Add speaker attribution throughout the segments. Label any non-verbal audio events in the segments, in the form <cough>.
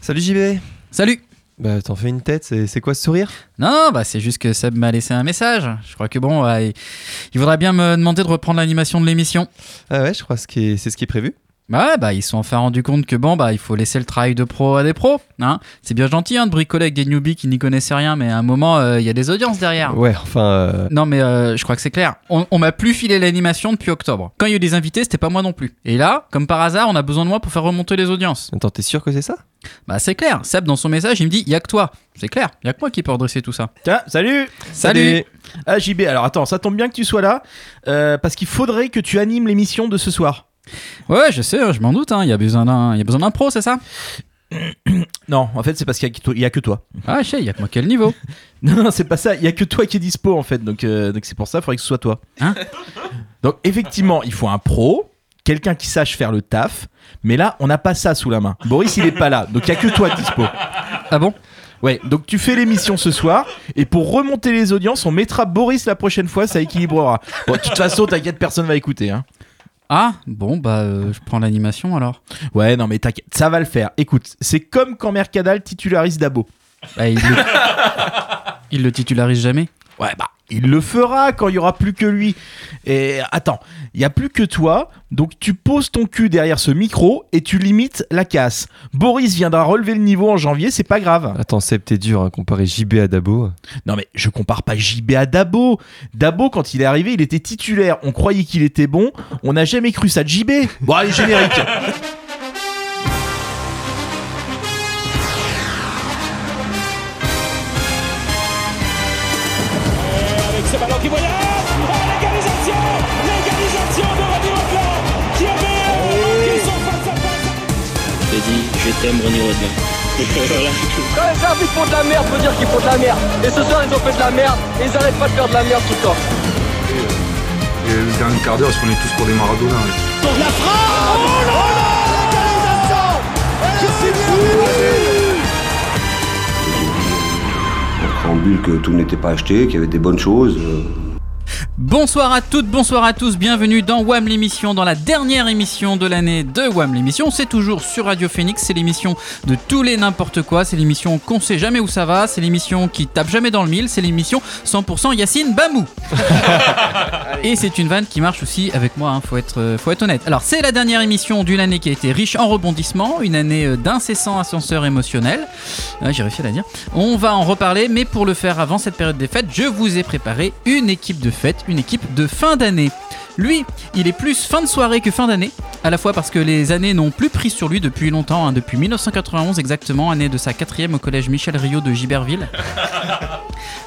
Speaker 1: Salut JB
Speaker 2: Salut
Speaker 1: Bah t'en fais une tête, c'est quoi ce sourire?
Speaker 2: Non, bah c'est juste que Seb m'a laissé un message. Je crois que bon, il- il voudrait bien me demander de reprendre l'animation de l'émission.
Speaker 1: Ah ouais, je crois que c'est ce qui est prévu.
Speaker 2: Bah ouais, bah ils se sont enfin rendus compte que bon, bah il faut laisser le travail de pro à des pros. Hein c'est bien gentil hein, de bricoler avec des newbies qui n'y connaissaient rien, mais à un moment, euh, il y a des audiences derrière.
Speaker 1: Ouais, enfin... euh,
Speaker 2: Non mais euh, je crois que c'est clair. On, on m'a plus filé l'animation depuis octobre. Quand il y a eu des invités, c'était pas moi non plus. Et là, comme par hasard, on a besoin de moi pour faire remonter les audiences.
Speaker 1: Attends, t'es sûr que c'est ça?
Speaker 2: Bah c'est clair. Seb dans son message, il me dit y a que toi. C'est clair. Y a que moi qui peux redresser tout ça.
Speaker 3: Tiens, salut
Speaker 2: Salut.
Speaker 3: Ah JB, alors attends, ça tombe bien que tu sois là, euh, parce qu'il faudrait que tu animes l'émission de ce soir.
Speaker 2: Ouais, je sais, hein, je m'en doute. Il y a besoin d'un, y a besoin d'un pro, c'est ça? <clears throat>
Speaker 3: Non, en fait c'est parce qu'il y a que toi- il y a que toi.
Speaker 2: Ah, je sais. Y a que moi quel niveau <laughs>
Speaker 3: Non, non, c'est pas ça, il y a que toi qui est dispo en fait, donc euh, donc c'est pour ça, il faudrait que ce soit toi.
Speaker 2: Hein? <laughs>
Speaker 3: Donc effectivement, il faut un pro, quelqu'un qui sache faire le taf, mais là, on n'a pas ça sous la main. Boris, il est pas là, donc il y a que toi dispo.
Speaker 2: Ah bon?
Speaker 3: Ouais, donc tu fais l'émission ce soir, et pour remonter les audiences, on mettra Boris la prochaine fois, ça équilibrera. Bon, de toute façon, t'inquiète, personne va écouter. Hein.
Speaker 2: Ah bon, bah euh, je prends l'animation alors.
Speaker 3: Ouais, non, mais t'inquiète, ça va le faire. Écoute, c'est comme quand Mercadal titularise Dabo.
Speaker 2: Bah, il, le... <laughs> il le titularise jamais.
Speaker 3: Ouais, bah, il le fera quand il y aura plus que lui. Et attends, il y a plus que toi, donc tu poses ton cul derrière ce micro et tu limites la casse. Boris viendra relever le niveau en janvier, c'est pas grave.
Speaker 1: Attends, Seb, t'es dur, hein, comparer JB à Dabo.
Speaker 3: Non mais je compare pas JB à Dabo. Dabo quand il est arrivé, il était titulaire, on croyait qu'il était bon, on n'a jamais cru ça de JB. Bon allez générique. <laughs>
Speaker 4: dit, je t'aime René Rodin. voilà. <laughs>
Speaker 5: Quand les arbitres font de la merde, faut dire qu'ils font de la merde. Et ce soir, ils ont fait de la merde. Et ils arrêtent pas de faire de la merde tout le temps.
Speaker 6: Et le dernier quart d'heure, on est tous pour des Maradona.
Speaker 7: en préambule que tout n'était pas acheté, qu'il y avait des bonnes choses.
Speaker 2: Bonsoir à toutes, bonsoir à tous, bienvenue dans WAM l'émission, dans la dernière émission de l'année de WAM l'émission. C'est toujours sur Radio Phoenix, c'est l'émission de tous les n'importe quoi, c'est l'émission qu'on sait jamais où ça va, c'est l'émission qui tape jamais dans le mille, c'est l'émission 100% Yacine Bamou. <laughs> Et c'est une vanne qui marche aussi avec moi, hein, faut, être, euh, faut être honnête. Alors c'est la dernière émission d'une année qui a été riche en rebondissements, une année euh, d'incessant ascenseur émotionnel. J'ai réussi à la dire. On va en reparler, mais pour le faire avant cette période des fêtes, je vous ai préparé une équipe de fête, une équipe de fin d'année. Lui, il est plus fin de soirée que fin d'année, à la fois parce que les années n'ont plus pris sur lui depuis longtemps, hein, depuis 1991 exactement, année de sa quatrième au collège Michel Rio de Giberville. <laughs>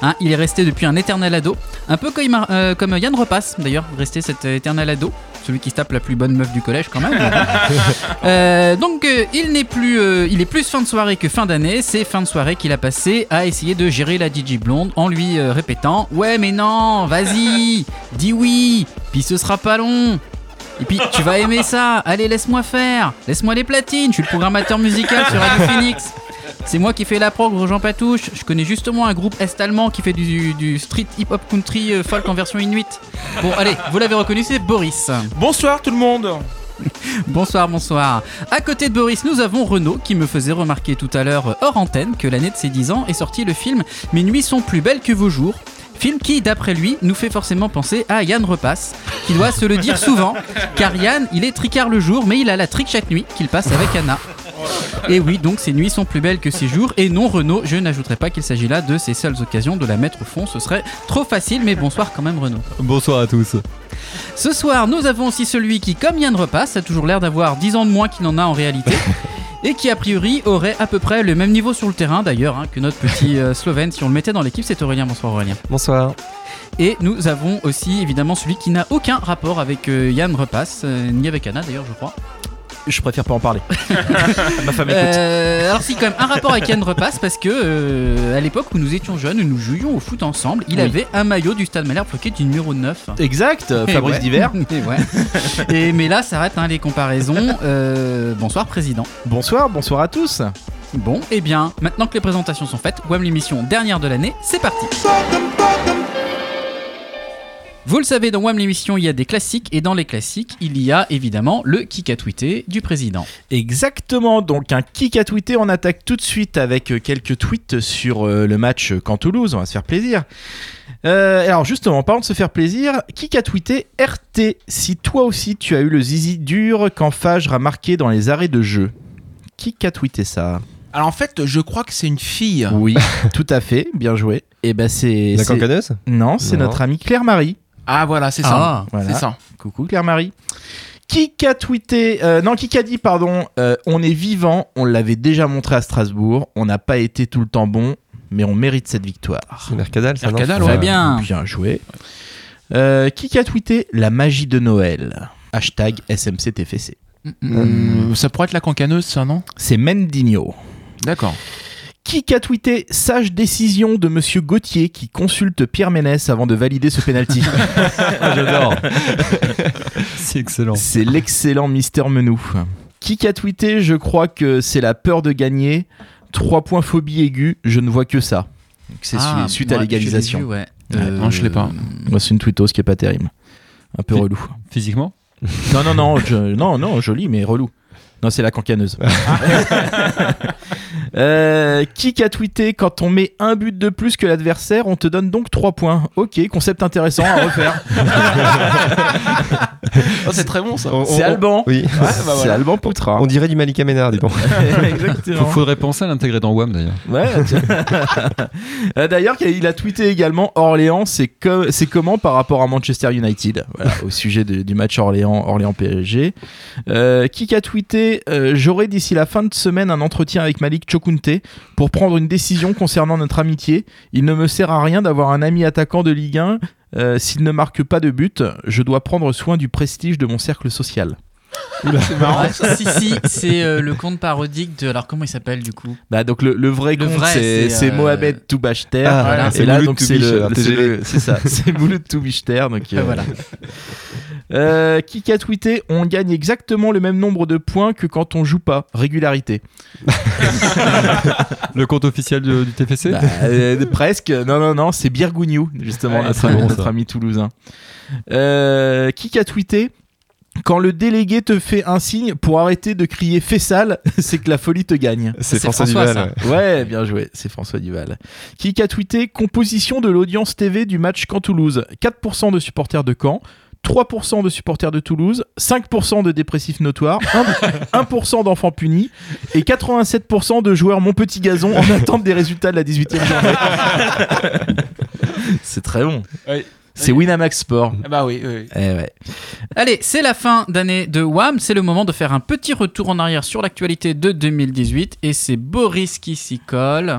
Speaker 2: Hein, il est resté depuis un éternel ado, un peu comme, euh, comme Yann Repasse d'ailleurs, resté cet éternel ado, celui qui se tape la plus bonne meuf du collège quand même. <laughs> Euh, donc euh, il n'est plus, il est plus fin de soirée que fin d'année. C'est fin de soirée qu'il a passé à essayer de gérer la DJ blonde en lui répétant ouais mais non, vas-y, dis oui, puis ce sera pas long. Et puis tu vas aimer ça. Allez laisse-moi faire, laisse-moi les platines. Je suis le programmateur musical sur Radio <laughs> Phoenix. C'est moi qui fais la prog Jean Patouche. Je connais justement un groupe est-allemand qui fait du, du street hip-hop country euh, folk en version inuit. Bon, allez, vous l'avez reconnu, c'est Boris.
Speaker 3: Bonsoir tout le monde. <laughs>
Speaker 2: Bonsoir, bonsoir. À côté de Boris, nous avons Renaud qui me faisait remarquer tout à l'heure euh, hors antenne que l'année de ses 10 ans est sorti le film Mes nuits sont plus belles que vos jours. Film qui, d'après lui, nous fait forcément penser à Yann Repasse, qui doit se le dire souvent, car Yann, il est tricard le jour, mais il a la trick chaque nuit qu'il passe avec Anna. Et oui, donc ses nuits sont plus belles que ses jours. Et non, Renaud, je n'ajouterai pas qu'il s'agit là de ses seules occasions de la mettre au fond. Ce serait trop facile, mais bonsoir quand même, Renaud.
Speaker 1: Bonsoir à tous.
Speaker 2: Ce soir, nous avons aussi celui qui, comme Yann Repasse, a toujours l'air d'avoir 10 ans de moins qu'il n'en a en réalité. <laughs> Et qui a priori aurait à peu près le même niveau sur le terrain d'ailleurs hein, que notre petit euh, Slovène. Si on le mettait dans l'équipe, c'est Aurélien. Bonsoir Aurélien.
Speaker 1: Bonsoir.
Speaker 2: Et nous avons aussi évidemment celui qui n'a aucun rapport avec euh, Yann Repasse, euh, ni avec Anna d'ailleurs, je crois.
Speaker 3: Je préfère pas en parler. <laughs> Ma femme écoute.
Speaker 2: Euh, alors si quand même un rapport avec Yann Repasse parce que euh, à l'époque où nous étions jeunes, nous jouions au foot ensemble, il
Speaker 3: Oui.
Speaker 2: avait un maillot du Stade Malherbe floqué du numéro 9.
Speaker 3: Exact,
Speaker 2: Et
Speaker 3: Fabrice
Speaker 2: ouais.
Speaker 3: Diver. <laughs>
Speaker 2: Et ouais. Et mais là s'arrêtent hein, les comparaisons. Euh, bonsoir président.
Speaker 3: Bonsoir, bonsoir à tous.
Speaker 2: Bon, et bien, maintenant que les présentations sont faites, WAM l'émission dernière de l'année, c'est parti. Vous le savez, dans WAM l'émission, il y a des classiques et dans les classiques, il y a évidemment le kick à tweeter du président.
Speaker 3: Exactement, donc un kick à tweeter, on attaque tout de suite avec euh, quelques tweets sur euh, le match quand Toulouse, on va se faire plaisir. Euh, alors justement, parlant de se faire plaisir, kick a tweeté RT, si toi aussi tu as eu le zizi dur quand Fage a marqué dans les arrêts de jeu. Qui a tweeté ça
Speaker 8: Alors en fait, je crois que c'est une fille.
Speaker 3: Oui, <laughs> tout à fait, bien joué. Et ben c'est...
Speaker 1: La cancaneuse?
Speaker 3: Non, c'est notre amie Claire-Marie.
Speaker 8: Ah voilà, c'est ça.
Speaker 2: Ah,
Speaker 3: voilà.
Speaker 8: C'est ça.
Speaker 3: Coucou Claire-Marie. Qui a tweeté, euh, non, qui a dit, pardon, euh, on est vivant, on l'avait déjà montré à Strasbourg, on n'a pas été tout le temps bon, mais on mérite cette victoire.
Speaker 1: C'est Mercadal, ça
Speaker 8: Mercadal,
Speaker 2: Très
Speaker 8: ouais.
Speaker 2: bien.
Speaker 3: Bien joué. Euh, qui a tweeté la magie de Noël? Hashtag SMCTFC.
Speaker 8: Hum, ça pourrait être la cancaneuse, ça, non?
Speaker 3: C'est Mendinho.
Speaker 8: D'accord.
Speaker 3: Qui a tweeté sage décision de Monsieur Gauthier qui consulte Pierre Ménès avant de valider ce penalty <laughs>
Speaker 1: J'adore. c'est excellent.
Speaker 3: C'est l'excellent Mister Menou. Qui a tweeté Je crois que c'est la peur de gagner. Trois points phobie aiguë, je ne vois que ça. C'est
Speaker 2: Ah,
Speaker 3: su- suite à l'égalisation.
Speaker 2: ouais.
Speaker 8: Ouais, non, je l'ai pas.
Speaker 3: Moi, c'est une tweetos qui est pas terrible. Un peu relou.
Speaker 1: Physiquement
Speaker 3: Non, non, non, je- non, non, joli, mais relou. Non, c'est la cancaneuse. <laughs> Euh, qui a tweeté quand on met un but de plus que l'adversaire, on te donne donc 3 points. Ok, concept intéressant à refaire. <laughs>
Speaker 8: Oh, c'est très bon ça.
Speaker 3: C'est Alban.
Speaker 1: Oui.
Speaker 3: C'est Alban Poutra.
Speaker 1: On dirait du Malika Ménard, dis donc. <laughs>
Speaker 3: Exactement.
Speaker 9: Faudrait penser à l'intégrer dans WAM d'ailleurs.
Speaker 3: Ouais. <laughs> Euh, D'ailleurs, il a tweeté également Orléans, c'est co- c'est comment par rapport à Manchester United? Voilà, au sujet de- du match Orléans Orléans PSG. Euh, qui a tweeté euh, J'aurai d'ici la fin de semaine un entretien avec Malik Pour prendre une décision concernant notre amitié. Il ne me sert à rien d'avoir un ami attaquant de Ligue 1. euh, S'il ne marque pas de but, je dois prendre soin du prestige de mon cercle social.
Speaker 2: C'est marrant. si, si, c'est euh, le compte parodique de. Alors, comment il s'appelle du coup?
Speaker 3: Bah donc le, le vrai
Speaker 2: Le
Speaker 3: compte
Speaker 2: vrai,
Speaker 3: c'est
Speaker 2: euh,
Speaker 3: Mohamed Toubachter
Speaker 1: Ah,
Speaker 2: voilà,
Speaker 3: et là donc c'est le c'est
Speaker 1: TGV.
Speaker 3: le- c'est ça c'est Mouloud Toubichter donc euh,
Speaker 2: Voilà.
Speaker 3: Euh, qui a tweeté on gagne exactement le même nombre de points que quand on joue pas régularité <laughs>
Speaker 9: Le compte officiel du TFC
Speaker 3: Bah, euh, presque non non non c'est Birgougnou justement
Speaker 9: Ouais,
Speaker 3: notre,
Speaker 9: bon,
Speaker 3: ami toulousain euh, qui a tweeté quand le délégué te fait un signe pour arrêter de crier fais sale, <laughs> c'est que la folie te gagne.
Speaker 1: C'est François,
Speaker 2: François,
Speaker 1: Duval.
Speaker 2: ça.
Speaker 1: ouais.
Speaker 3: Bien joué, c'est François Duval. Qui a tweeté composition de l'audience TV du match Caen-Toulouse 4% de supporters de Caen, 3% de supporters de Toulouse, 5% de dépressifs notoires, 1%, 1% d'enfants punis et 87% de joueurs mon petit gazon en attente des résultats de la 18e journée. <laughs> c'est très bon.
Speaker 8: Ouais.
Speaker 3: C'est Winamax Sport.
Speaker 8: Ah bah oui, oui, oui.
Speaker 3: Eh ouais.
Speaker 2: Allez, c'est la fin d'année de WAM. C'est le moment de faire un petit retour en arrière sur l'actualité de 2018. Et c'est Boris qui s'y colle.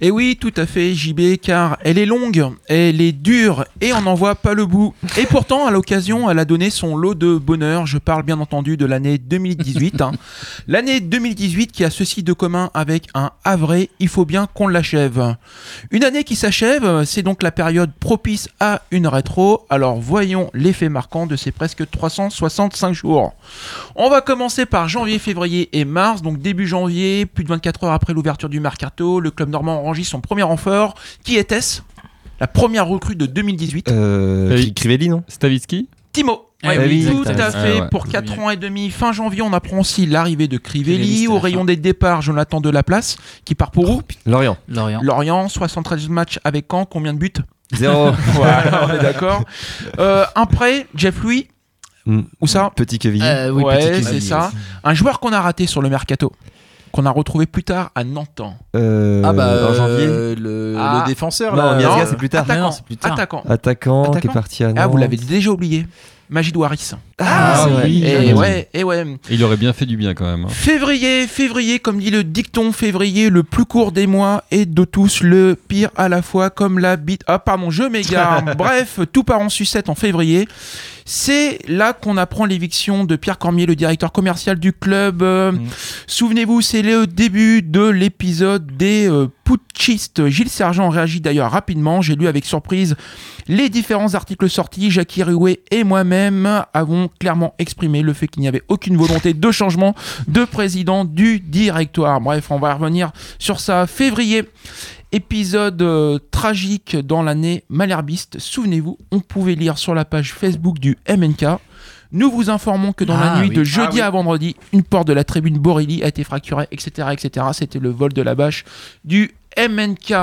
Speaker 8: Et oui, tout à fait, JB, car elle est longue, elle est dure, et on n'en voit pas le bout. Et pourtant, à l'occasion, elle a donné son lot de bonheur. Je parle bien entendu de l'année 2018. hein. L'année 2018 qui a ceci de commun avec un Havre, il faut bien qu'on l'achève. Une année qui s'achève, c'est donc la période propice à une rétro. Alors voyons l'effet marquant de ces presque 365 jours. On va commencer par janvier, février et mars. Donc début janvier, plus de 24 heures après l'ouverture du mercato, le club normand enregistre son premier renfort. Qui était-ce? La première recrue de 2018.
Speaker 1: Euh,
Speaker 9: Oui.
Speaker 1: Crivelli, non?
Speaker 9: Stavitsky
Speaker 8: Timo.
Speaker 2: Eh oui,
Speaker 8: tout à fait.
Speaker 9: Ah ouais.
Speaker 8: Pour 4 ans et demi, fin janvier, on apprend aussi l'arrivée de
Speaker 2: Crivelli,
Speaker 8: Au rayon des départs, Jonathan Delaplace, qui part pour où?
Speaker 1: Lorient.
Speaker 2: Lorient.
Speaker 8: Lorient, 73 matchs avec Caen, combien de buts?
Speaker 1: Zéro. <laughs>
Speaker 8: Voilà, on est d'accord. Euh, un prêt, Jeff Louis,
Speaker 1: Mm.
Speaker 8: où ça
Speaker 1: Petit Quevilly.
Speaker 2: Euh, oui,
Speaker 8: Ouais, c'est ça.
Speaker 2: aussi.
Speaker 8: Un joueur qu'on a raté sur le mercato, qu'on a retrouvé plus tard à Nantes.
Speaker 1: Euh,
Speaker 3: Ah bah
Speaker 1: en janvier.
Speaker 3: euh, le,
Speaker 8: Ah.
Speaker 3: le défenseur
Speaker 1: Non,
Speaker 3: là.
Speaker 1: Miasga,
Speaker 8: non.
Speaker 1: c'est plus tard.
Speaker 2: Non,
Speaker 8: Attaquant,
Speaker 2: c'est plus tard.
Speaker 8: attaquant.
Speaker 1: Attaquant, qui
Speaker 8: Attaquant.
Speaker 1: est parti à
Speaker 8: Ah, vous
Speaker 1: Nantes.
Speaker 8: l'avez déjà oublié. Magid Waris.
Speaker 1: Ah,
Speaker 9: Ah,
Speaker 1: oui.
Speaker 8: Et ouais, et ouais.
Speaker 9: Il aurait bien fait du bien quand même. hein.
Speaker 8: Février, février, comme dit le dicton, février, le plus court des mois et de tous le pire à la fois, comme la bite. Ah, pardon, je m'égare. <laughs> Bref, tout part en sucette en février. C'est là qu'on apprend l'éviction de Pierre Cormier, le directeur commercial du club. Euh, Souvenez-vous, c'est le début de l'épisode des euh, putschistes. Gilles Sergent réagit d'ailleurs rapidement. J'ai lu avec surprise les différents articles sortis. Jackie Rouet et moi-même avons clairement exprimé le fait qu'il n'y avait aucune volonté de changement de président du directoire. Bref, on va revenir sur ça. Février. épisode euh, tragique dans l'année malherbiste. Souvenez-vous, on pouvait lire sur la page Facebook du MNK. Nous vous informons que dans
Speaker 2: Ah,
Speaker 8: la nuit
Speaker 2: oui.
Speaker 8: de jeudi
Speaker 3: Ah, oui.
Speaker 8: à vendredi, une porte de la tribune Borilli a été fracturée, etc. etc. C'était le vol de la bâche du MNK.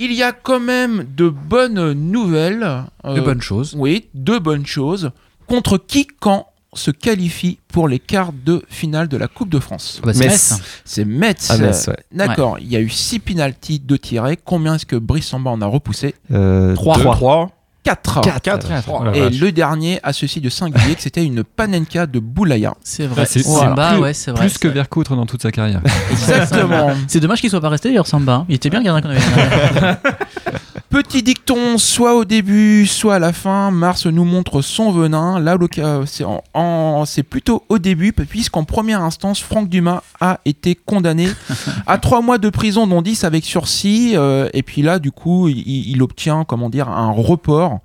Speaker 8: Il y a quand même de bonnes nouvelles.
Speaker 2: De
Speaker 8: euh,
Speaker 2: bonnes choses.
Speaker 8: oui, deux bonnes choses. Contre qui, quand se qualifie pour les quarts de finale de la Coupe de France
Speaker 2: Bah, c'est
Speaker 1: Metz.
Speaker 2: Metz.
Speaker 8: C'est Metz.
Speaker 1: Ah, Metz, ouais.
Speaker 8: D'accord, il y a eu 6 pénalties de tirés. Combien est-ce que Brice Samba en a repoussé?
Speaker 1: Euh,
Speaker 3: Trois.
Speaker 1: Deux.
Speaker 3: 3.
Speaker 8: 4.
Speaker 1: Quatre. Oh la
Speaker 8: Et
Speaker 1: vache.
Speaker 8: le dernier a ceci de singulier que c'était une panenka de Boulaya.
Speaker 2: C'est vrai.
Speaker 9: Ah, c'est- c'est
Speaker 2: Samba,
Speaker 9: plus-
Speaker 2: ouais, c'est vrai.
Speaker 9: Plus que Vercoutre dans toute sa carrière.
Speaker 8: Exactement.
Speaker 2: C'est dommage qu'il soit pas resté d'ailleurs Samba. Il était bien le gardien qu'on avait. <laughs>
Speaker 8: Petit dicton, soit au début, soit à la fin, Mars nous montre son venin. Là, c'est en- en- c'est plutôt au début, puisqu'en première instance, Franck Dumas a été condamné <laughs> à 3 mois de prison, dont 10 avec sursis. euh, et puis là, du coup, il, il obtient, comment dire, un report.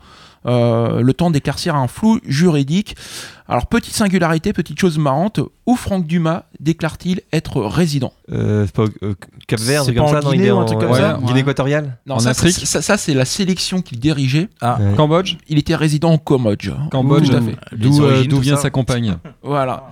Speaker 8: euh, le temps d'éclaircir un flou juridique. Alors, petite singularité, petite chose marrante, où Franck Dumas déclare-t-il être résident?
Speaker 1: Euh, c'est pas euh, Cap Vert,
Speaker 3: C'est
Speaker 1: comme
Speaker 3: en
Speaker 1: ça, non,
Speaker 3: Guinée
Speaker 1: il est
Speaker 3: ou un
Speaker 1: en
Speaker 3: truc comme
Speaker 1: ouais,
Speaker 3: ça
Speaker 1: Guinée
Speaker 2: Ouais.
Speaker 1: équatoriale.
Speaker 8: Non,
Speaker 9: En
Speaker 8: ça,
Speaker 9: Afrique
Speaker 8: ça, ça, c'est la sélection qu'il dirigeait.
Speaker 3: Ah.
Speaker 1: Ouais.
Speaker 9: Cambodge
Speaker 8: Il était résident au Cambodge.
Speaker 9: Cambodge,
Speaker 8: Tout à
Speaker 9: d'où-
Speaker 8: fait.
Speaker 3: Les
Speaker 9: d'où euh, vient
Speaker 3: ça.
Speaker 9: sa compagne.
Speaker 8: Voilà.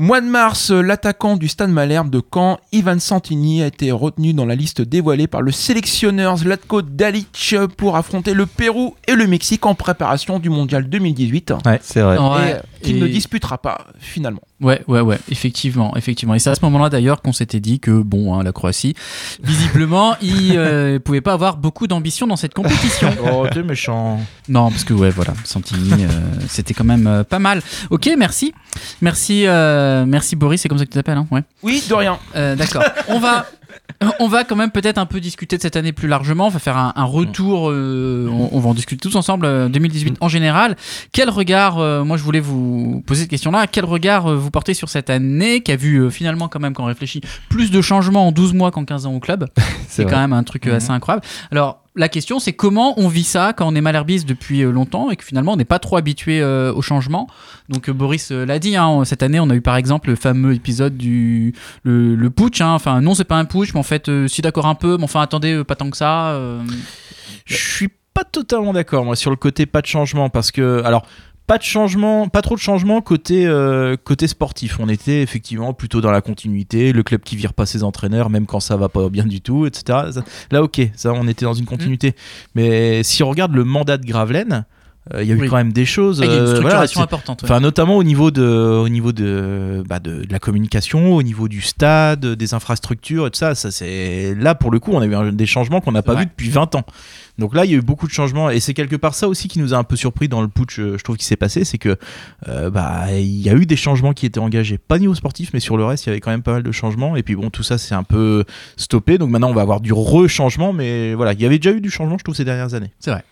Speaker 8: Mois de mars, l'attaquant du Stade Malherbe de Caen, Ivan Santini, a été retenu dans la liste dévoilée par le sélectionneur Zlatko Dalic pour affronter le Pérou et le Mexique en préparation du Mondial 2018.
Speaker 1: C'est vrai.
Speaker 8: Et
Speaker 2: Ouais.
Speaker 8: euh, qu'il
Speaker 2: Et-
Speaker 8: ne disputera pas finalement.
Speaker 2: Ouais, ouais, ouais, effectivement, effectivement. Et c'est à ce moment-là d'ailleurs qu'on s'était dit que bon, hein, la Croatie, visiblement, <laughs> il euh, pouvait pas avoir beaucoup d'ambition dans cette compétition. <laughs>
Speaker 3: Oh, t'es méchant.
Speaker 2: Non, parce que ouais, voilà, Santini, euh, c'était quand même euh, pas mal. Ok, merci, merci, euh, merci Boris, c'est comme ça que tu t'appelles, hein ouais.
Speaker 8: Oui, de rien.
Speaker 2: D'accord. On va. On va quand même peut-être un peu discuter de cette année plus largement. On va faire un, un retour. euh, on, on va en discuter tous ensemble. euh, 2018 en général. Quel regard euh, Moi, je voulais vous poser cette question-là. Quel regard euh, vous portez sur cette année qui a vu euh, finalement quand même, quand on réfléchit, plus de changements en 12 mois qu'en 15 ans au club? <laughs> C'est quand même un truc euh, assez incroyable. Alors, la question, c'est comment on vit ça quand on est malherbiste depuis euh, longtemps et que finalement on n'est pas trop habitué euh, au changement. Donc euh, Boris l'a dit, hein, cette année on a eu par exemple le fameux épisode du le, putsch. hein. Enfin non, c'est pas un putsch, mais en fait, euh, si d'accord un peu, mais enfin attendez, pas tant que ça.
Speaker 3: Je suis pas totalement d'accord moi sur le côté pas de changement parce que alors pas de changement, pas trop de changement côté euh, côté sportif. On était effectivement plutôt dans la continuité, le club qui vire pas ses entraîneurs même quand ça va pas bien du tout, etc. Là ok, ça on était dans une continuité. Mais si on regarde le mandat de Gravelaine, euh, il y a eu
Speaker 2: Oui.
Speaker 3: quand même des choses.
Speaker 2: Ah, il y a une
Speaker 3: euh, voilà,
Speaker 2: importante. ouais.
Speaker 3: Enfin, notamment au niveau de, au niveau de, bah, de, de la communication, au niveau du stade, des infrastructures et tout ça. ça c'est là pour le coup, on a eu un- des changements qu'on n'a pas
Speaker 2: vrai.
Speaker 3: vus depuis 20 ans. Donc là, il y a eu beaucoup de changements et c'est quelque part ça aussi qui nous a un peu surpris dans le putsch. euh, Je trouve qui s'est passé, c'est que euh, bah il y a eu des changements qui étaient engagés, pas niveau sportif, mais sur le reste, il y avait quand même pas mal de changements. Et puis bon, tout ça c'est un peu stoppé. Donc maintenant, on va avoir du re-changement, mais voilà, il y avait déjà eu du changement, je trouve, ces dernières années.
Speaker 2: C'est vrai.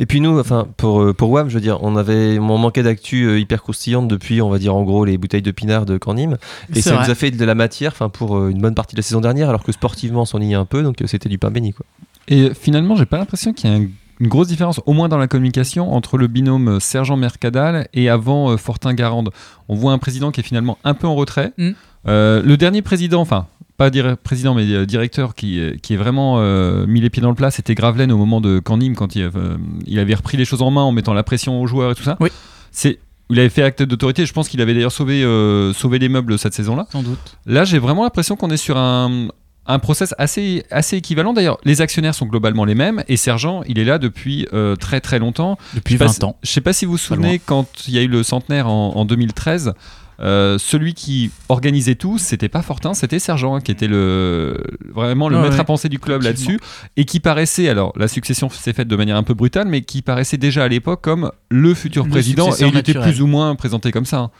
Speaker 1: Et puis nous, enfin, pour, euh, pour WAM, je veux dire, on avait, on manquait d'actu hyper croustillante depuis, on va dire en gros, les bouteilles de pinard de Cornim. Et ça
Speaker 2: vrai.
Speaker 1: nous a fait de la matière, enfin, pour une bonne partie de la saison dernière, alors que sportivement, on s'ennuyait un peu, donc c'était du pain béni, quoi.
Speaker 9: Et finalement, j'ai pas l'impression qu'il y a un- une grosse différence, au moins dans la communication, entre le binôme Sergent Mercadal et avant euh, Fortin Garande. On voit un président qui est finalement un peu en retrait.
Speaker 2: Mm.
Speaker 9: Euh, le dernier président, enfin, pas dire- président, mais euh, directeur qui, qui est vraiment mis les pieds dans le plat, c'était Gravelaine au moment de Candim, quand il, il avait repris les choses en main en mettant la pression aux joueurs et tout ça.
Speaker 2: Oui.
Speaker 9: C'est, il avait fait acte d'autorité. Je pense qu'il avait d'ailleurs sauvé, sauvé les meubles cette saison-là.
Speaker 2: Sans doute.
Speaker 9: Là, j'ai vraiment l'impression qu'on est sur un, un process assez, assez équivalent. D'ailleurs, les actionnaires sont globalement les mêmes et Sergent, il est là depuis euh, très très longtemps.
Speaker 2: Depuis
Speaker 9: Je sais pas
Speaker 2: 20
Speaker 9: si-
Speaker 2: ans.
Speaker 9: Je sais pas si vous vous souvenez quand il y a eu le centenaire en, en 2013. euh, celui qui organisait tout, c'était pas Fortin, c'était Sergent hein, qui était le vraiment le
Speaker 2: Ouais,
Speaker 9: maître
Speaker 2: ouais.
Speaker 9: à penser du club là-dessus et qui paraissait alors la succession s'est faite de manière un peu brutale mais qui paraissait déjà à l'époque comme le futur
Speaker 2: Le
Speaker 9: président et il était plus ou moins présenté comme ça. hein.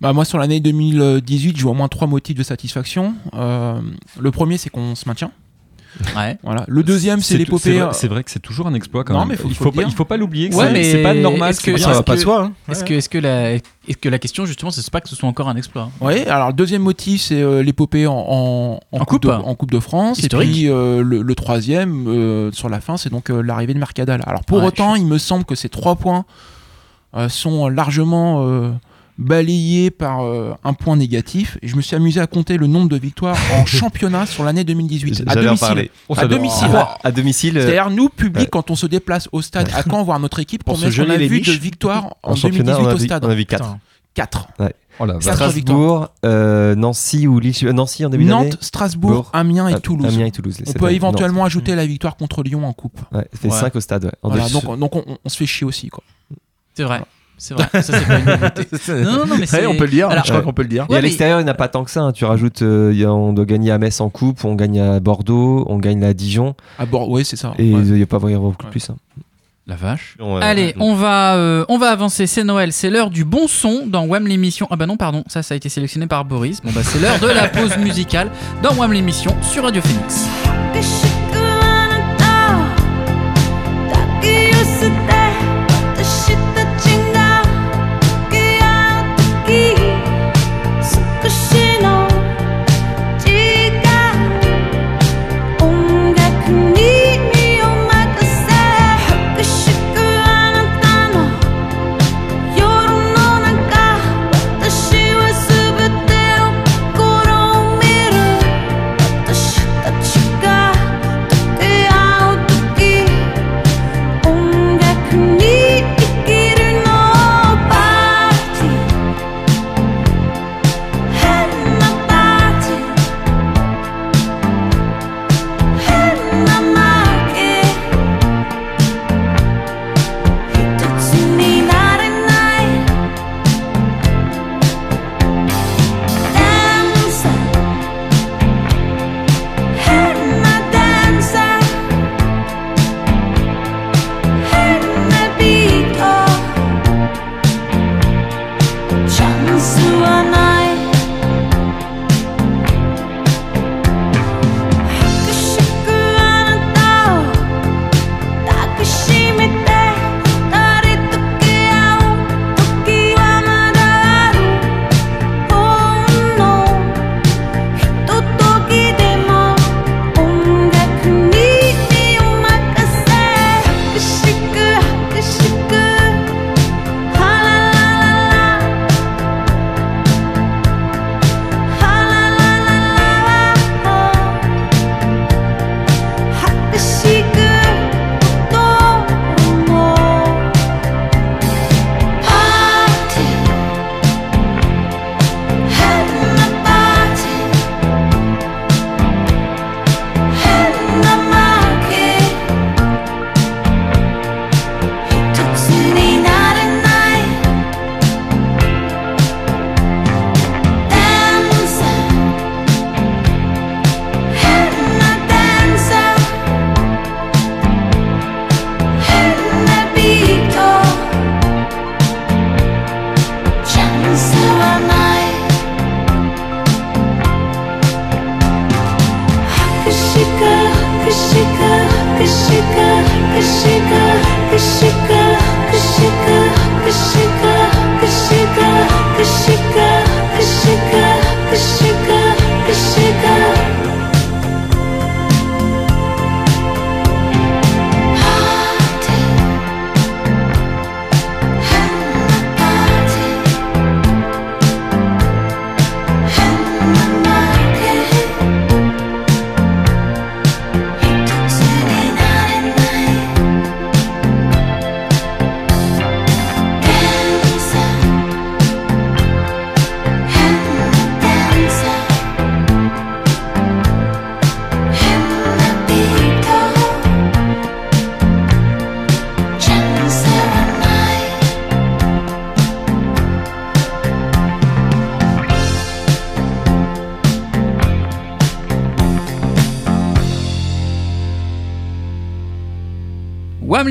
Speaker 8: Bah, moi, sur l'année 2018, je vois au moins trois motifs de satisfaction. Euh, le premier, c'est qu'on se maintient.
Speaker 2: Ouais.
Speaker 8: Voilà. Le deuxième, c'est l'épopée.
Speaker 9: vrai- C'est vrai que c'est toujours un exploit quand
Speaker 8: Non,
Speaker 9: même.
Speaker 8: mais faut-
Speaker 9: il
Speaker 8: faut
Speaker 9: faut pas, il faut pas l'oublier. que
Speaker 2: Ouais,
Speaker 9: c'est- pas normal.
Speaker 2: est-ce que-
Speaker 9: c'est
Speaker 2: est-ce
Speaker 3: ça va
Speaker 2: que-
Speaker 3: pas de soi. hein.
Speaker 2: Est-ce
Speaker 3: Ouais.
Speaker 2: que, est-ce que la, est-ce que la question justement, c'est pas que ce soit encore un exploit
Speaker 8: Oui, alors le deuxième motif, c'est euh, l'épopée en, en,
Speaker 2: En
Speaker 8: coupe,
Speaker 2: coupe.
Speaker 8: de, en Coupe de France.
Speaker 2: Historique.
Speaker 8: Et puis euh, le, le troisième, euh, sur la fin, c'est donc euh, l'arrivée de Mercadal. Alors pour
Speaker 2: Ouais,
Speaker 8: autant, il me semble que ces trois points euh, sont largement euh, balayé par euh, un point négatif. Et je me suis amusé à compter le nombre de victoires en <laughs> championnat sur l'année 2018. À domicile.
Speaker 9: Oh,
Speaker 8: à
Speaker 9: doit-
Speaker 8: domicile.
Speaker 1: Ah, à domicile. euh,
Speaker 8: C'est-à-dire, nous, public,
Speaker 1: ouais.
Speaker 8: quand on se déplace au stade, à quand voir notre équipe,
Speaker 3: Pour
Speaker 8: combien
Speaker 3: jeûner
Speaker 8: a vu de victoires en,
Speaker 1: en championnat,
Speaker 8: 2018
Speaker 1: on a
Speaker 8: au stade
Speaker 1: on a vu 4.
Speaker 3: Putain.
Speaker 8: 4.
Speaker 9: Oh la vache.
Speaker 8: Quatre
Speaker 1: Strasbourg, euh, Nancy ou Lille. Nancy en début d'année.
Speaker 8: Nantes, Strasbourg,
Speaker 1: Bourg.
Speaker 8: Amiens et
Speaker 1: Ah,
Speaker 8: Toulouse.
Speaker 1: Amiens et Toulouse.
Speaker 8: On peut éventuellement ajouter la victoire contre Lyon en coupe.
Speaker 1: Ouais, ça fait
Speaker 10: Ouais.
Speaker 1: 5 au stade. Ouais. En
Speaker 8: Voilà, donc on, on se fait chier aussi. Quoi.
Speaker 10: C'est vrai. C'est vrai. Ça, c'est pas une nouveauté. <laughs> Non, non, non, mais c'est.
Speaker 3: on peut le dire.
Speaker 10: Alors,
Speaker 3: je crois
Speaker 1: ouais.
Speaker 3: qu'on peut le dire.
Speaker 1: Et
Speaker 10: Ouais,
Speaker 1: à
Speaker 10: mais-
Speaker 1: l'extérieur, il n'y en a pas tant que ça. hein. Tu rajoutes, euh, il y a- on doit gagner à Metz en coupe, on gagne à Bordeaux, on gagne à Dijon.
Speaker 8: À bord, oui, c'est ça.
Speaker 1: Et il
Speaker 8: ouais.
Speaker 1: n'y a pas vraiment beaucoup
Speaker 8: Ouais.
Speaker 1: plus. hein.
Speaker 10: La vache.
Speaker 1: Ouais.
Speaker 10: Allez, on va, euh, on va avancer. C'est Noël, c'est l'heure du bon son dans Wham l'émission. Ah bah non, pardon, ça, ça a été sélectionné par Boris. Bon bah c'est l'heure de la pause musicale dans Wham l'émission sur Radio Phoenix.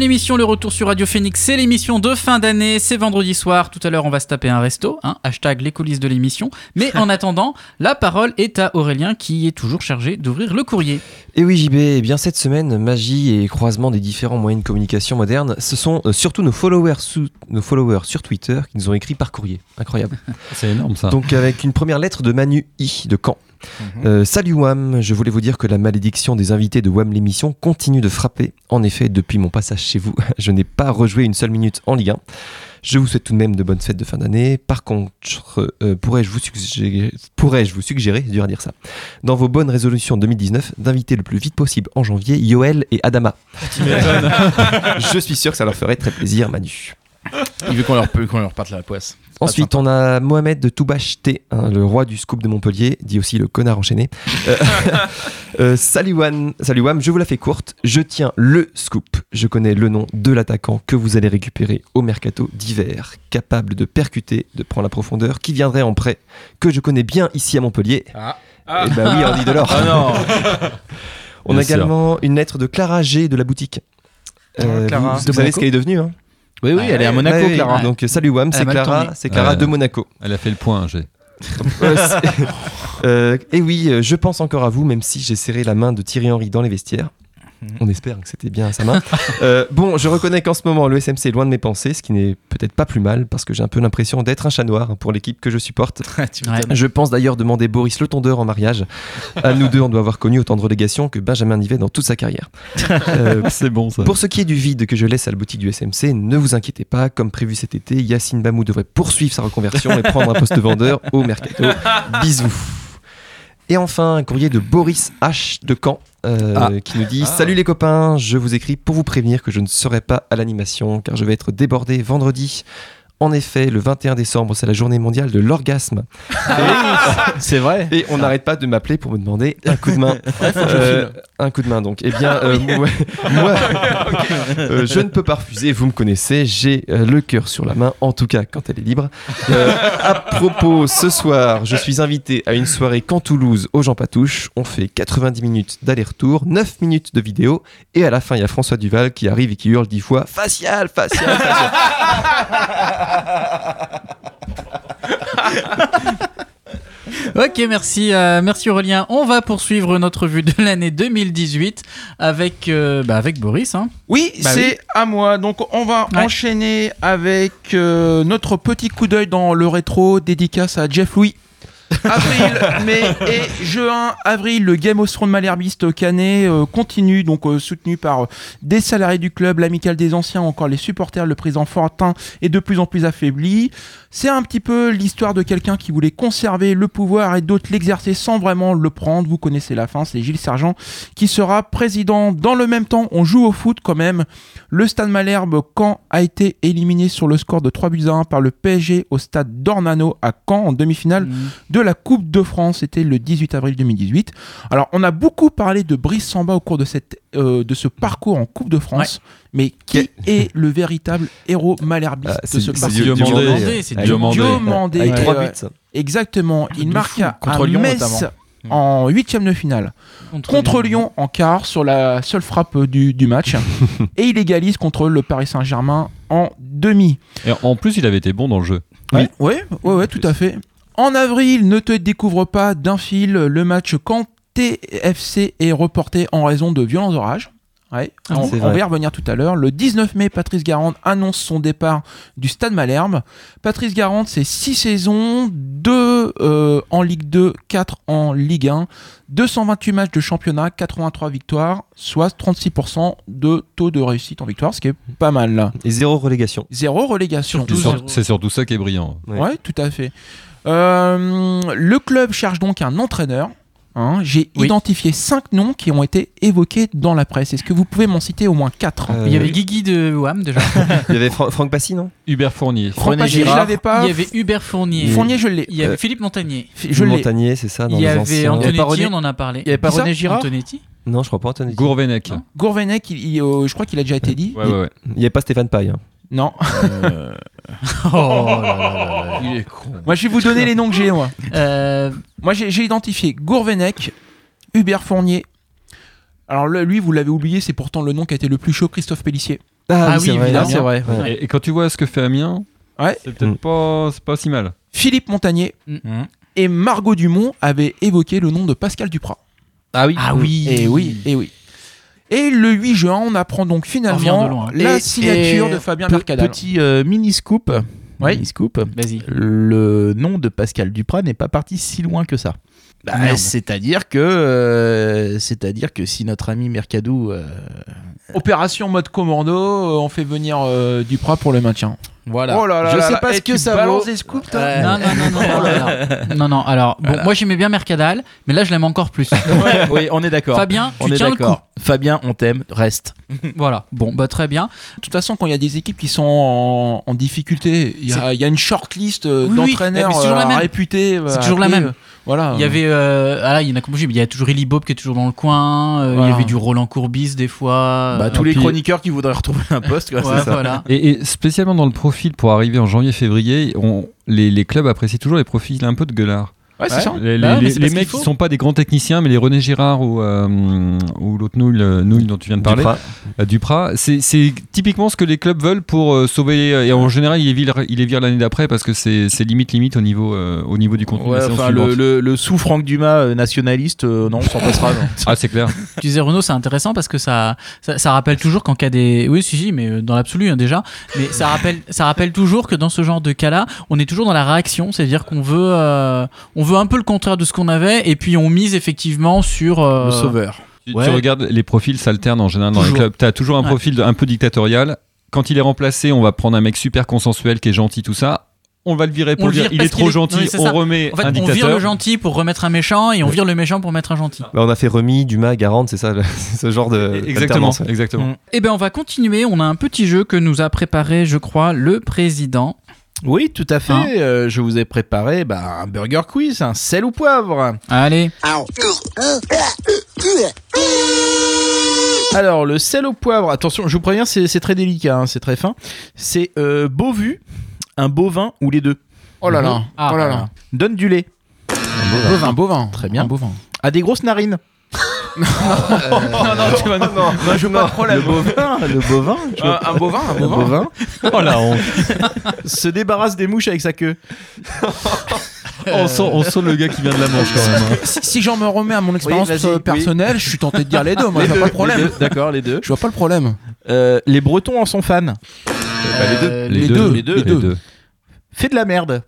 Speaker 10: L'émission, le retour sur Radio Phoenix, c'est l'émission de fin d'année, c'est vendredi soir, tout à l'heure on va se taper un resto, hein, hashtag les coulisses de l'émission, mais en <laughs> attendant, la parole est à Aurélien qui est toujours chargé d'ouvrir le courrier.
Speaker 1: Et oui JB, eh bien cette semaine, magie et croisement des différents moyens de communication modernes, ce sont euh, surtout nos followers, sous- nos followers sur Twitter qui nous ont écrit par courrier. Incroyable. <laughs>
Speaker 9: C'est énorme ça.
Speaker 1: Donc avec une première lettre de Manu I de Caen. Euh, salut Wam, je voulais vous dire que la malédiction des invités de Wam l'émission continue de frapper. En effet, depuis mon passage chez vous, <laughs> je n'ai pas rejoué une seule minute en Ligue 1. Je vous souhaite tout de même de bonnes fêtes de fin d'année. Par contre, euh, pourrais-je vous suggérer, pourrais-je vous suggérer, c'est dur à dire ça, dans vos bonnes résolutions 2019, d'inviter le plus vite possible en janvier Yoel et Adama? <laughs> Je suis sûr que ça leur ferait très plaisir, Manu.
Speaker 3: Il veut qu'on leur, qu'on leur parte la poisse.
Speaker 1: Ensuite, on a Mohamed de Toubache T, hein, le roi du scoop de Montpellier, dit aussi le connard enchaîné. Euh, <laughs> euh, salut Wan, salut Wam, je vous la fais courte. Je tiens le scoop. Je connais le nom de l'attaquant que vous allez récupérer au mercato d'hiver, capable de percuter, de prendre la profondeur, qui viendrait en prêt, que je connais bien ici à Montpellier.
Speaker 3: Ah.
Speaker 1: Eh ben oui, Andy Delors.
Speaker 3: Ah non. <laughs>
Speaker 1: On a
Speaker 9: sûr.
Speaker 1: également une lettre de Clara G de la boutique. Euh,
Speaker 3: Clara.
Speaker 1: vous,
Speaker 3: De
Speaker 1: vous savez ce qu'elle est devenue hein?
Speaker 3: Oui, oui, elle est à Monaco,
Speaker 1: Ouais, oui.
Speaker 3: Clara.
Speaker 1: Donc euh, salut Wam, c'est Clara, c'est Clara
Speaker 9: Ouais.
Speaker 1: de Monaco.
Speaker 9: Elle a fait le point, j'ai. <laughs>
Speaker 1: Euh, et oui, euh, je pense encore à vous, même si j'ai serré la main de Thierry Henry dans les vestiaires. On espère que c'était bien à sa main. Euh, bon, je reconnais qu'en ce moment, le SMC est loin de mes pensées, ce qui n'est peut-être pas plus mal, parce que j'ai un peu l'impression d'être un chat noir pour l'équipe que je supporte. <laughs> Je pense d'ailleurs demander Boris Le Tondeur en mariage. À nous deux, on doit avoir connu autant de relégations que Benjamin Nivet dans toute sa carrière. Euh, <laughs>
Speaker 9: C'est bon ça.
Speaker 1: pour ce qui est du vide que je laisse à la boutique du SMC, ne vous inquiétez pas, comme prévu cet été, Yacine Bamou devrait poursuivre sa reconversion et prendre un poste vendeur au mercato. Bisous. Et enfin, un courrier de Boris H de Caen euh,
Speaker 3: Ah.
Speaker 1: qui nous dit Salut les copains, je vous écris pour vous prévenir que je ne serai pas à l'animation car je vais être débordé vendredi. En effet, le 21 décembre, c'est la journée mondiale de l'orgasme. <laughs>
Speaker 3: C'est vrai.
Speaker 1: Et on n'arrête pas de m'appeler pour me demander un coup de main. <laughs> Euh, un coup de main donc. Eh bien, euh, moi, <laughs> moi, euh, je ne peux pas refuser. Vous me connaissez, j'ai le cœur sur la main, en tout cas quand elle est libre. À propos, ce soir, je suis invité à une soirée Camp Toulouse au Jean Patouche. On fait 90 minutes d'aller-retour, 9 minutes de vidéo, et à la fin, il y a François Duval qui arrive et qui hurle 10 fois facial, facial, facial. <laughs>
Speaker 2: Ok, merci, euh, merci Aurélien. On va poursuivre notre vue de l'année 2018 avec, euh, bah, avec Boris. hein.
Speaker 8: Oui,
Speaker 2: Bah
Speaker 8: c'est à moi. Donc on va
Speaker 2: Ouais.
Speaker 8: enchaîner avec euh, notre petit coup d'œil dans le rétro, dédicace à Jeff Louis. Avril, mai et juin. Avril, le Game of Thrones malherbiste canet euh, continue, donc euh, soutenu par euh, des salariés du club, l'amicale des anciens, encore les supporters. Le président Fortin est de plus en plus affaibli. C'est un petit peu l'histoire de quelqu'un qui voulait conserver le pouvoir et d'autres l'exercer sans vraiment le prendre. Vous connaissez la fin, c'est Gilles Sergent qui sera président. Dans le même temps, on joue au foot quand même. Le stade Malherbe, Caen, a été éliminé sur le score de 3 buts à 1 par le PSG au stade d'Ornano à Caen en demi-finale de la Coupe de France. C'était le 18 avril 2018. Alors, on a beaucoup parlé de Brice Samba au cours de, cette, euh, de ce parcours en Coupe de France. Mais qui est le véritable héros malherbiste
Speaker 1: Ah,
Speaker 8: de
Speaker 1: c'est-
Speaker 8: ce
Speaker 1: c'est
Speaker 8: parcours
Speaker 1: Dieu-
Speaker 9: Diomandé.
Speaker 2: C'est
Speaker 9: Diomandé.
Speaker 8: Diomandé.
Speaker 1: Avec
Speaker 8: Euh,
Speaker 1: 3 buts. ça.
Speaker 8: Exactement. Il
Speaker 3: de
Speaker 8: marqua
Speaker 3: fou. Contre
Speaker 8: à
Speaker 3: Lyon,
Speaker 8: Metz
Speaker 3: notamment.
Speaker 8: en huitième de finale contre Lyon en quart sur la seule frappe du, du match <laughs> et il égalise contre le Paris Saint-Germain en demi.
Speaker 9: Et en plus, il avait été bon dans le jeu.
Speaker 8: Oui, ouais, ouais, ouais, tout à fait. En avril, ne te découvre pas d'un fil, le match quand TFC est reporté en raison de violents orages. Ouais,
Speaker 2: Ah,
Speaker 8: on, va y revenir tout à l'heure. Le 19 mai, Patrice Garande annonce son départ du Stade Malherbe. Patrice Garande, c'est 6 saisons, 2 en Ligue 2, 4 en Ligue 1, 228 matchs de championnat, 83 victoires, soit 36% de taux de réussite en victoire, ce qui est pas mal là.
Speaker 1: Et zéro relégation.
Speaker 8: Zéro relégation.
Speaker 9: C'est surtout ça qui est brillant.
Speaker 1: Ouais.
Speaker 8: Ouais, tout à fait. Euh, le club cherche donc un entraîneur. Hein. J'ai
Speaker 2: Oui.
Speaker 8: identifié cinq noms qui ont été évoqués dans la presse. Est-ce que vous pouvez m'en citer au moins quatre
Speaker 1: Euh,
Speaker 2: Il y avait Guigui de WAM déjà. <laughs>
Speaker 1: Il y avait Fra- Franck Passy, non?
Speaker 9: Hubert Fournier.
Speaker 8: Franck Pachier, je l'avais pas.
Speaker 2: Il y avait Hubert Fournier.
Speaker 8: Fournier, je l'ai.
Speaker 2: Il y avait
Speaker 1: Euh,
Speaker 2: Philippe Montagnier.
Speaker 8: Je l'ai.
Speaker 1: Montagnier, c'est ça, dans
Speaker 2: Il y
Speaker 1: les
Speaker 2: avait
Speaker 1: anciens.
Speaker 3: Il y avait
Speaker 2: Antonetti,
Speaker 3: René-
Speaker 2: on en a parlé.
Speaker 3: Il y avait pas René Girard
Speaker 2: Antonetti
Speaker 1: Non, je crois pas Antonetti.
Speaker 9: Gourvenec.
Speaker 8: Gourvenec, il- il- euh, je crois qu'il a déjà été dit.
Speaker 9: Ouais, ouais, ouais.
Speaker 1: Il n'y avait pas Stéphane Paille. hein.
Speaker 8: Non.
Speaker 2: Oh là là là là.
Speaker 3: Il est con.
Speaker 8: Moi, je vais vous donner les noms que j'ai, moi.
Speaker 2: Euh,
Speaker 8: Moi, j'ai j'ai identifié Gourvenec, Hubert Fournier. Alors, le- lui, vous l'avez oublié, c'est pourtant le nom qui a été le plus chaud, Christophe Pellissier.
Speaker 2: Ah
Speaker 1: c'est
Speaker 2: oui,
Speaker 1: vrai.
Speaker 2: évidemment.
Speaker 3: c'est vrai.
Speaker 1: Ouais.
Speaker 9: Et, et quand tu vois ce que fait Amiens,
Speaker 8: Ouais.
Speaker 9: c'est peut-être
Speaker 1: Mm.
Speaker 9: pas, c'est pas si mal.
Speaker 8: Philippe Montagnier
Speaker 3: Mhm.
Speaker 8: et Margot Dumont avaient évoqué le nom de Pascal Duprat.
Speaker 3: Ah oui.
Speaker 2: Ah oui.
Speaker 8: Et oui, et oui. Et le 8 juin, on apprend donc
Speaker 2: On
Speaker 8: finalement
Speaker 2: revient de loin.
Speaker 8: la
Speaker 3: Et-
Speaker 8: signature
Speaker 3: et
Speaker 8: de Fabien
Speaker 3: Pe-
Speaker 8: Mercadal.
Speaker 3: Petit euh, mini scoop.
Speaker 8: Ouais.
Speaker 3: Mini scoop.
Speaker 2: Vas-y.
Speaker 3: Le nom de Pascal Duprat n'est pas parti si loin que ça. Bah, c'est-à-dire que, euh, c'est-à-dire que si notre ami Mercadou, euh,
Speaker 8: Opération mode commando, on fait venir euh, Duprat pour le maintien.
Speaker 3: Voilà.
Speaker 8: Oh là là
Speaker 3: je
Speaker 8: là
Speaker 3: sais
Speaker 8: là.
Speaker 3: pas
Speaker 8: Eh,
Speaker 3: ce que
Speaker 8: tu
Speaker 3: ça vaut.
Speaker 8: des scoops, toi
Speaker 3: Ouais.
Speaker 2: Non, non, non, non, non, alors, non, non, alors, bon, moi j'aimais bien Mercadal, mais là je l'aime encore plus. <laughs>
Speaker 3: Ouais, oui, on est d'accord.
Speaker 2: Fabien,
Speaker 3: on
Speaker 2: tu
Speaker 3: est
Speaker 2: tiens le coup.
Speaker 3: Fabien, on t'aime, reste. <laughs>
Speaker 2: Voilà, bon, bah très bien.
Speaker 8: De toute façon, quand il y a des équipes qui sont en, en difficulté, il y, a- il y a une shortlist euh,
Speaker 2: Oui, oui,
Speaker 8: d'entraîneurs
Speaker 2: mais c'est toujours la
Speaker 8: euh,
Speaker 2: même.
Speaker 8: réputés. euh,
Speaker 2: C'est toujours la
Speaker 8: appelés,
Speaker 2: même.
Speaker 8: euh, Voilà.
Speaker 2: Il y avait, euh, ah là, il y en a comme il y a toujours Eli Bob qui est toujours dans le coin, euh, il y avait du Roland Courbis des fois.
Speaker 3: Bah,
Speaker 2: euh,
Speaker 3: tous les
Speaker 9: puis-
Speaker 3: chroniqueurs qui voudraient retrouver un poste, quoi,
Speaker 2: ouais,
Speaker 3: c'est ça.
Speaker 2: voilà.
Speaker 9: Et, et spécialement dans le pour arriver en janvier-février, les, les clubs apprécient toujours les profils un peu de gueulards.
Speaker 8: Ouais, c'est
Speaker 3: Ouais.
Speaker 8: ça.
Speaker 9: Les,
Speaker 2: Bah,
Speaker 9: mecs qui sont pas des grands techniciens, mais les René Girard ou, euh, ou l'autre Nouille, euh, Nouille dont tu viens de parler,
Speaker 1: Duprat.
Speaker 9: euh, Duprat, c'est typiquement ce que les clubs veulent pour euh, sauver. Et en général, ils les les virent l'année d'après parce que c'est limite limite au niveau, euh, au niveau du contenu.
Speaker 3: Ouais, enfin, le, le, le sous Franck Dumas euh, nationaliste, euh, non, on s'en passera. non. <laughs>
Speaker 9: Ah, c'est clair.
Speaker 2: Tu disais Renault, c'est intéressant parce que ça, ça, ça rappelle toujours qu'en cas des, oui, si, si, mais dans l'absolu hein, déjà, mais ça rappelle, ça rappelle toujours que dans ce genre de cas-là, on est toujours dans la réaction, c'est-à-dire qu'on veut, euh, on veut un peu le contraire de ce qu'on avait, et puis on mise effectivement sur euh,
Speaker 3: Le sauveur.
Speaker 9: Tu,
Speaker 2: Ouais.
Speaker 9: tu regardes, les profils s'alternent en général dans
Speaker 2: Toujours.
Speaker 9: les clubs. Tu as toujours un profil un peu dictatorial. Quand il est remplacé, on va prendre un mec super consensuel qui est gentil, tout ça. On va le virer pour
Speaker 2: On le
Speaker 9: dire
Speaker 2: vire
Speaker 9: il est trop
Speaker 2: est-
Speaker 9: gentil,
Speaker 2: non,
Speaker 9: on
Speaker 2: ça.
Speaker 9: remet
Speaker 2: En fait,
Speaker 9: un
Speaker 2: on vire
Speaker 9: dictateur.
Speaker 2: le gentil pour remettre un méchant, et on vire le méchant pour mettre un gentil.
Speaker 1: Bah, on a fait Remy, Dumas, Garande, c'est ça, le- <laughs> ce genre de.
Speaker 9: Exactement, exactement.
Speaker 3: Mm.
Speaker 2: Eh ben, on va continuer. On a un petit jeu que nous a préparé, je crois, le président.
Speaker 3: Oui, tout à fait.
Speaker 2: Hein
Speaker 3: euh, je vous ai préparé bah, un burger quiz, un sel ou poivre.
Speaker 2: Allez.
Speaker 3: Alors, le sel au poivre, attention, je vous préviens, c'est c'est très délicat, hein, c'est très fin. C'est euh, Beauvu, un bovin ou les deux.
Speaker 8: Oh là là.
Speaker 2: Ah,
Speaker 8: oh là
Speaker 3: Voilà.
Speaker 8: là.
Speaker 3: Donne du lait.
Speaker 8: Un bovin, un bovin.
Speaker 3: Très bien.
Speaker 8: Un bovin.
Speaker 3: A des grosses narines.
Speaker 8: Non, non, tu vas non, non, je veux pas de problème.
Speaker 3: Le bovin, le bovin. tu vois.
Speaker 8: Un, bovin, un
Speaker 3: Le
Speaker 8: bovin.
Speaker 3: bovin
Speaker 9: Oh la honte. <laughs>
Speaker 3: se débarrasse des mouches avec sa queue.
Speaker 9: on, sent, on sent le gars qui vient de la Manche quand même. hein.
Speaker 8: Si, si j'en me remets à mon expérience
Speaker 3: vas-y,
Speaker 8: euh,
Speaker 3: oui.
Speaker 8: personnelle, je suis tenté de dire les deux. Moi,
Speaker 3: Les
Speaker 8: je vois
Speaker 3: deux,
Speaker 8: pas de problème.
Speaker 3: deux, D'accord, les deux.
Speaker 8: Je vois pas le problème.
Speaker 3: Euh, les Bretons en sont fans.
Speaker 9: Bah,
Speaker 2: les deux.
Speaker 8: Euh, les deux, les deux.
Speaker 9: Les deux.
Speaker 3: Fait de la merde.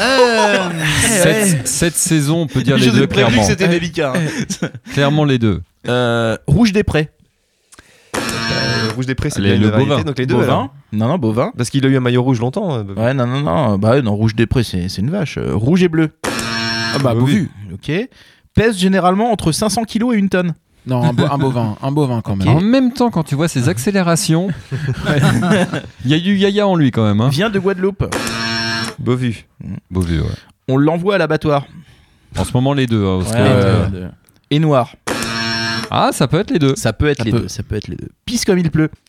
Speaker 2: Euh, <laughs>
Speaker 9: Cette, cette saison, on peut dire les
Speaker 3: Je
Speaker 9: deux clairement.
Speaker 3: que c'était délicat. hein.
Speaker 9: Clairement les deux.
Speaker 3: Euh, Rouge des Prés.
Speaker 1: Euh, Rouge des Prés, c'est
Speaker 9: le
Speaker 1: variété,
Speaker 9: bovin.
Speaker 1: donc les deux.
Speaker 3: bovin. Non, non, bovin.
Speaker 1: Parce qu'il a eu un maillot rouge longtemps. euh, Bovin.
Speaker 3: Ouais, non, non, non. Bah, non, Rouge des Prés, c'est c'est une vache. Rouge et bleu.
Speaker 8: Ah bah, Beauvu.
Speaker 3: Ok. Pèse généralement entre 500 kg et une tonne.
Speaker 8: Non, un, bo- un bovin, un bovin quand même.
Speaker 9: En même temps, quand tu vois ses accélérations, <laughs> il y a du yaya en lui quand même. Hein.
Speaker 3: Vient de Guadeloupe.
Speaker 1: Beau vu.
Speaker 9: Beau vieux, ouais.
Speaker 3: On l'envoie à l'abattoir.
Speaker 9: En ce moment, les deux. hein, parce que,
Speaker 3: Ouais,
Speaker 9: euh,
Speaker 3: ouais, ouais. Et noir.
Speaker 9: Ah, ça peut être les deux.
Speaker 3: Ça peut être
Speaker 8: Ça
Speaker 3: les
Speaker 8: peut.
Speaker 3: deux. Ça peut être les deux. Pisse comme il pleut. <laughs>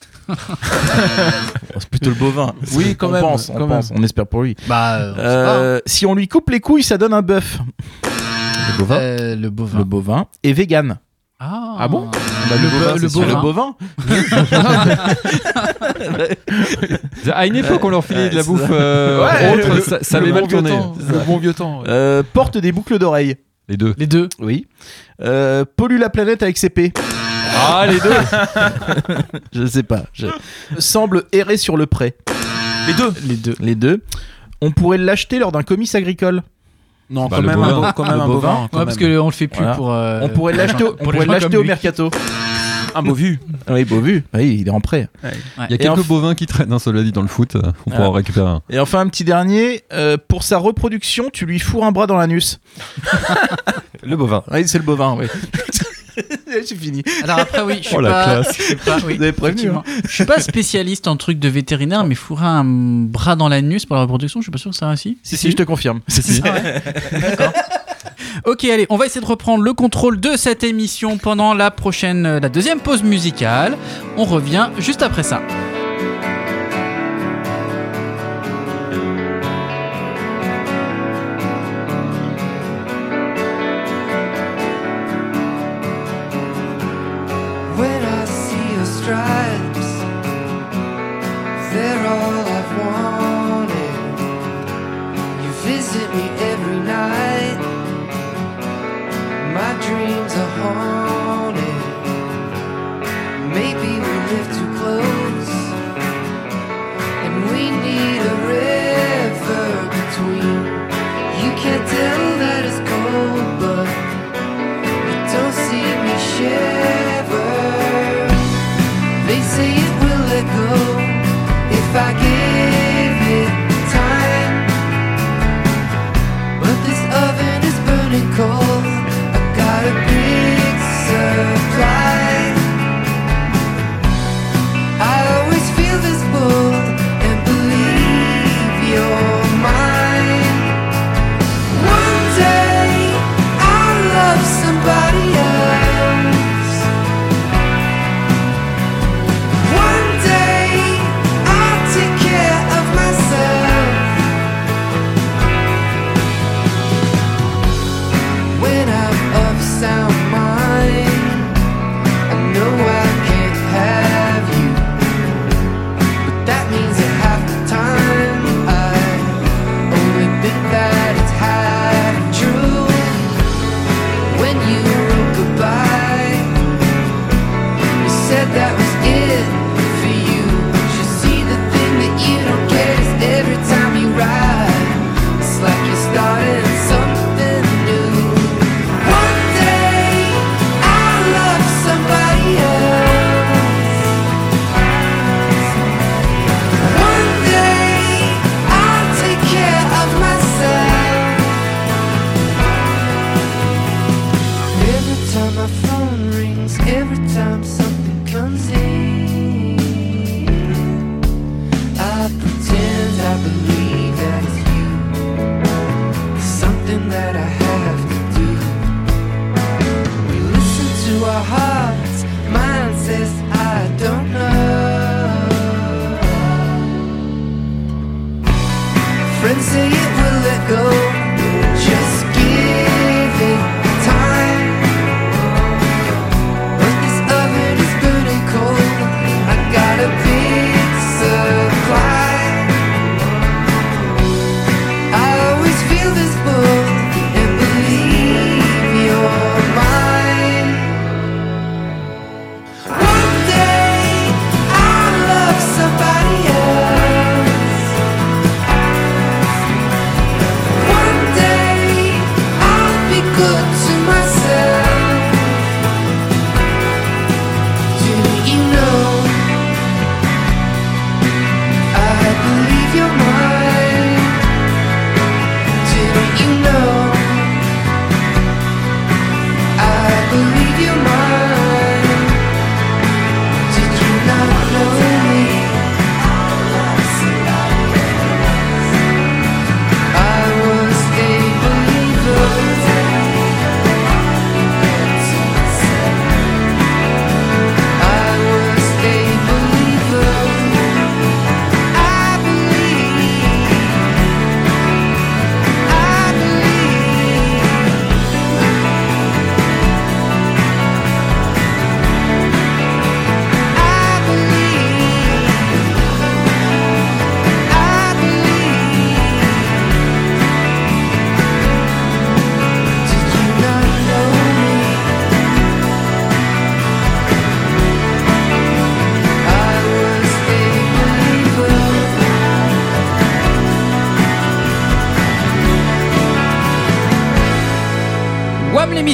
Speaker 3: Oh, c'est plutôt le bovin.
Speaker 8: Oui, quand
Speaker 3: on
Speaker 8: même,
Speaker 3: Pense, on
Speaker 8: quand
Speaker 3: pense, on espère pour lui.
Speaker 2: bah, euh, on sait
Speaker 3: Euh, si on lui coupe les couilles, ça donne un bœuf.
Speaker 1: Le bovin.
Speaker 2: Euh, le bovin.
Speaker 3: Le bovin est vegan.
Speaker 2: Ah,
Speaker 8: Ah bon?
Speaker 3: Bah,
Speaker 2: le,
Speaker 1: bovin,
Speaker 2: le.
Speaker 3: Le
Speaker 2: bovin.
Speaker 3: bovin <laughs>
Speaker 9: À une époque, on leur filait de la bouffe euh,
Speaker 3: Ouais,
Speaker 9: autre,
Speaker 3: le-
Speaker 9: ça, ça
Speaker 8: Le
Speaker 9: avait
Speaker 8: bon
Speaker 9: mal
Speaker 8: vieux
Speaker 9: tourné.
Speaker 8: temps, Le bon vieux temps. ouais.
Speaker 3: Euh, porte des boucles d'oreilles.
Speaker 9: Les deux.
Speaker 2: Les deux.
Speaker 3: Oui. Euh, pollue la planète avec ses P.
Speaker 9: Ah, les deux <laughs>
Speaker 3: Je sais pas. Je... Semble errer sur le pré.
Speaker 8: Les deux.
Speaker 3: Les deux. Les deux. On pourrait l'acheter lors d'un comice agricole.
Speaker 8: Non,
Speaker 9: Bah,
Speaker 8: quand, même
Speaker 9: bovin.
Speaker 8: un, bo- quand même
Speaker 3: Le
Speaker 8: un
Speaker 3: bovin.
Speaker 8: bovin. quand
Speaker 2: Ouais, parce qu'on le fait plus
Speaker 3: Voilà.
Speaker 2: pour. euh,
Speaker 3: on pourrait l'acheter au,
Speaker 2: pour
Speaker 3: mercato. <laughs>
Speaker 8: Un beau vu.
Speaker 3: Oui, beau vu. Oui, il est en prêt.
Speaker 9: Il y a
Speaker 3: Et
Speaker 9: quelques
Speaker 3: enf-
Speaker 9: bovins qui traînent, hein, cela dit, dans le foot. euh, On pourra en récupérer un.
Speaker 3: Et enfin, un petit dernier. euh, pour sa reproduction, tu lui fourres un bras dans l'anus.
Speaker 1: Le bovin.
Speaker 3: Oui, c'est le bovin, oui. <laughs> <laughs> c'est fini.
Speaker 2: Alors après, oui, je suis
Speaker 9: Oh,
Speaker 2: pas. je suis pas- oui,
Speaker 3: prévenu,
Speaker 2: effectivement. Je suis pas spécialiste en trucs de vétérinaire, mais fourrer un bras dans l'anus pour la reproduction, je suis pas sûr que ça réussit.
Speaker 3: Si, si, je te confirme.
Speaker 9: Si, si.
Speaker 2: Ok, allez, on va essayer de reprendre le contrôle de cette émission pendant la prochaine, la deuxième pause musicale. On revient juste après ça.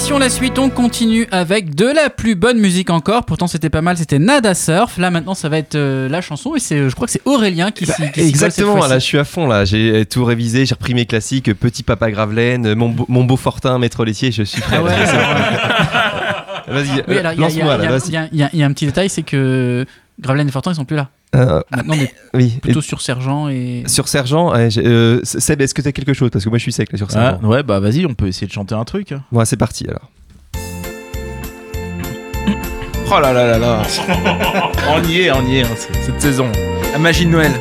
Speaker 2: L'émission, la suite, on continue avec de la plus bonne musique encore. Pourtant, c'était pas mal, c'était Nada Surf. Là, maintenant, ça va être euh, la chanson et c'est, je crois que c'est Aurélien qui cette
Speaker 1: Exactement, là je suis à fond là, j'ai tout révisé, j'ai repris mes classiques, Petit Papa Gravelaine, mon, beau- mon beau Fortin, Maître laitier, je suis prêt.
Speaker 2: Ah ouais. <laughs>
Speaker 1: Vas-y,
Speaker 2: Oui,
Speaker 1: euh, lance-moi là,
Speaker 2: y y il y a un petit détail, c'est que Gravelaine et Fortin, ils sont plus là.
Speaker 1: Euh,
Speaker 2: Maintenant, <laughs>
Speaker 1: oui,
Speaker 2: plutôt sur Sergent et.
Speaker 1: sur Sergent, ouais, euh, Seb, est-ce que t'as quelque chose? Parce que moi je suis sec là sur
Speaker 3: Ah,
Speaker 1: Sergent.
Speaker 3: ouais, bah vas-y, on peut essayer de chanter un truc. hein.
Speaker 1: Bon, c'est parti alors.
Speaker 3: Oh là là là là. <laughs> on y est, on y est, hein, cette saison.
Speaker 8: La magie de Noël.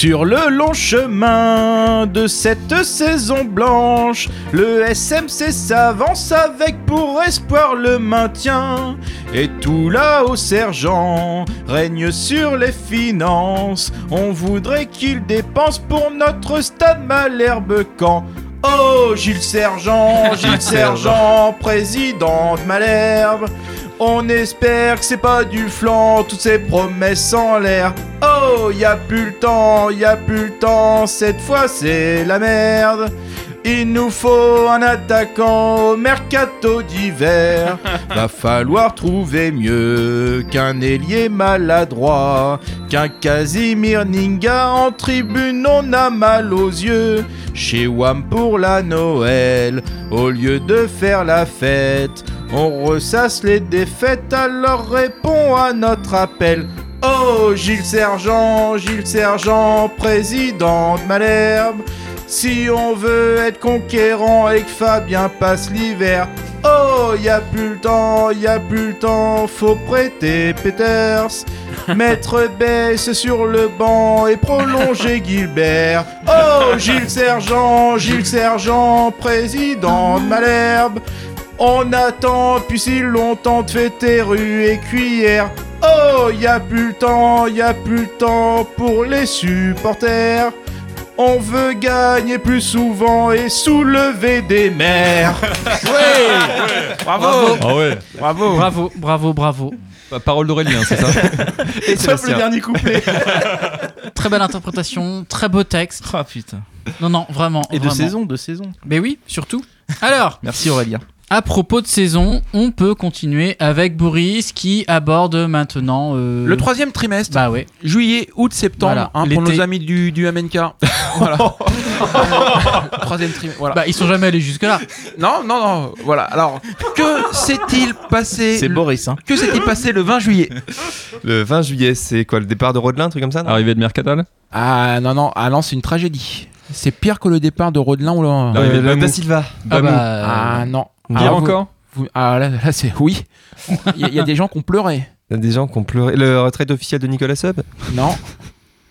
Speaker 3: Sur le long chemin de cette saison blanche, le SMC s'avance avec pour espoir le maintien. Et tout là au sergent règne sur les finances. On voudrait qu'il dépense pour notre stade Malherbe quand. Oh, Gilles Sergent, <laughs> Gilles Sergent, président de Malherbe. On espère que c'est pas du flanc, toutes ces promesses en l'air. Oh, y a plus le temps, y a plus le temps, cette fois c'est la merde. Il nous faut un attaquant au mercato d'hiver. <laughs> Va falloir trouver mieux qu'un ailier maladroit, qu'un Casimir Ninga en tribune, on a mal aux yeux. Chez Wam pour la Noël, au lieu de faire la fête, on ressasse les défaites, alors réponds à notre appel. Oh, Gilles Sergent, Gilles Sergent, président de Malherbe. Si on veut être conquérant et que Fabien passe l'hiver, oh, y a plus le temps, y a plus le temps, faut prêter Peters. <laughs> Mettre Bess sur le banc et prolonger <laughs> Gilbert. Oh, Gilles Sergent, Gilles Sergent, président de Malherbe. On attend depuis si longtemps de fêter rue et cuillère. Oh, y a plus le temps, y a plus le temps pour les supporters. On veut gagner plus souvent et soulever des mers. <laughs> ouais, bravo.
Speaker 9: Ah ouais.
Speaker 3: Bravo.
Speaker 2: Bravo, bravo, bravo.
Speaker 9: Pa- Parole d'Aurélien, c'est ça <laughs>
Speaker 3: Et sauf le dernier couplet. <laughs>
Speaker 2: Très belle interprétation, très beau texte.
Speaker 3: Ah putain.
Speaker 2: Non, non, vraiment.
Speaker 3: Et de
Speaker 2: vraiment.
Speaker 3: saison, de saison.
Speaker 2: Mais oui, surtout. Alors,
Speaker 3: Merci Aurélien.
Speaker 2: À propos de saison, on peut continuer avec Boris qui aborde maintenant euh,
Speaker 8: Le troisième trimestre,
Speaker 2: Bah ouais.
Speaker 8: juillet, août, septembre,
Speaker 2: Voilà,
Speaker 8: hein, pour nos amis du, du MNK. <laughs> voilà. <laughs> troisième trimestre. Voilà.
Speaker 2: Bah ils sont jamais allés jusque là.
Speaker 8: Non, non, non. Voilà. Alors, que s'est-il passé
Speaker 3: C'est Boris, hein.
Speaker 8: Que s'est-il passé le 20 juillet?
Speaker 1: Le 20 juillet, c'est quoi le départ de Rodelin, un truc comme ça
Speaker 9: Arrivée de Mercadal
Speaker 8: Ah non, non, ah non, c'est une tragédie. C'est pire que le départ de Rodelin ou là.
Speaker 9: L'arrivée de
Speaker 1: Euh. Da Silva.
Speaker 2: Ah bah,
Speaker 8: Ah non.
Speaker 9: Pire
Speaker 8: Ah,
Speaker 9: encore
Speaker 8: vous- ah là, là, c'est oui. Il y, a- il y a des gens qui ont pleuré.
Speaker 1: Il y a des gens qui ont pleuré. Le retraite officielle de Nicolas Sub
Speaker 8: Non.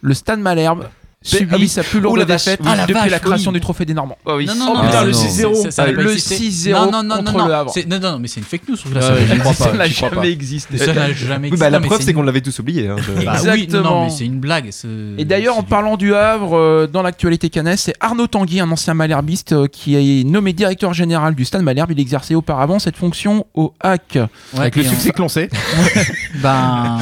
Speaker 8: Le Stade Malherbe subit
Speaker 1: ah oui.
Speaker 8: sa plus lourde
Speaker 1: la
Speaker 8: défaite
Speaker 2: Ah, la
Speaker 8: depuis
Speaker 2: vache,
Speaker 8: la création
Speaker 2: oui.
Speaker 8: du trophée des Normands.
Speaker 1: Oh oui.
Speaker 2: Non, non,
Speaker 3: Oh,
Speaker 2: non,
Speaker 3: putain,
Speaker 2: non,
Speaker 3: le
Speaker 2: non,
Speaker 3: 6-0.
Speaker 2: c'est- ça n'a pas
Speaker 8: Le
Speaker 2: existé.
Speaker 8: 6-0
Speaker 2: non, non, non,
Speaker 8: contre
Speaker 2: non,
Speaker 8: le
Speaker 2: non,
Speaker 8: Havre.
Speaker 2: Non, non, non, mais c'est une fake news. la
Speaker 3: Ouais,
Speaker 8: Ça n'a jamais existé.
Speaker 2: Ça n'a <laughs> jamais
Speaker 1: Oui, bah, la
Speaker 2: existé.
Speaker 1: preuve,
Speaker 2: Non,
Speaker 1: c'est qu'on l'avait tous oublié. hein,
Speaker 2: Bah oui, non,
Speaker 8: Exactement.
Speaker 2: non, mais c'est une blague.
Speaker 8: Et d'ailleurs, en parlant du Havre, euh, dans l'actualité canaise, c'est Arnaud Tanguy, un ancien malherbiste, euh, qui est nommé directeur général du Stade Malherbe. Il exerçait auparavant cette fonction au HAC.
Speaker 3: Avec le succès que l'on sait. <laughs>
Speaker 2: Ben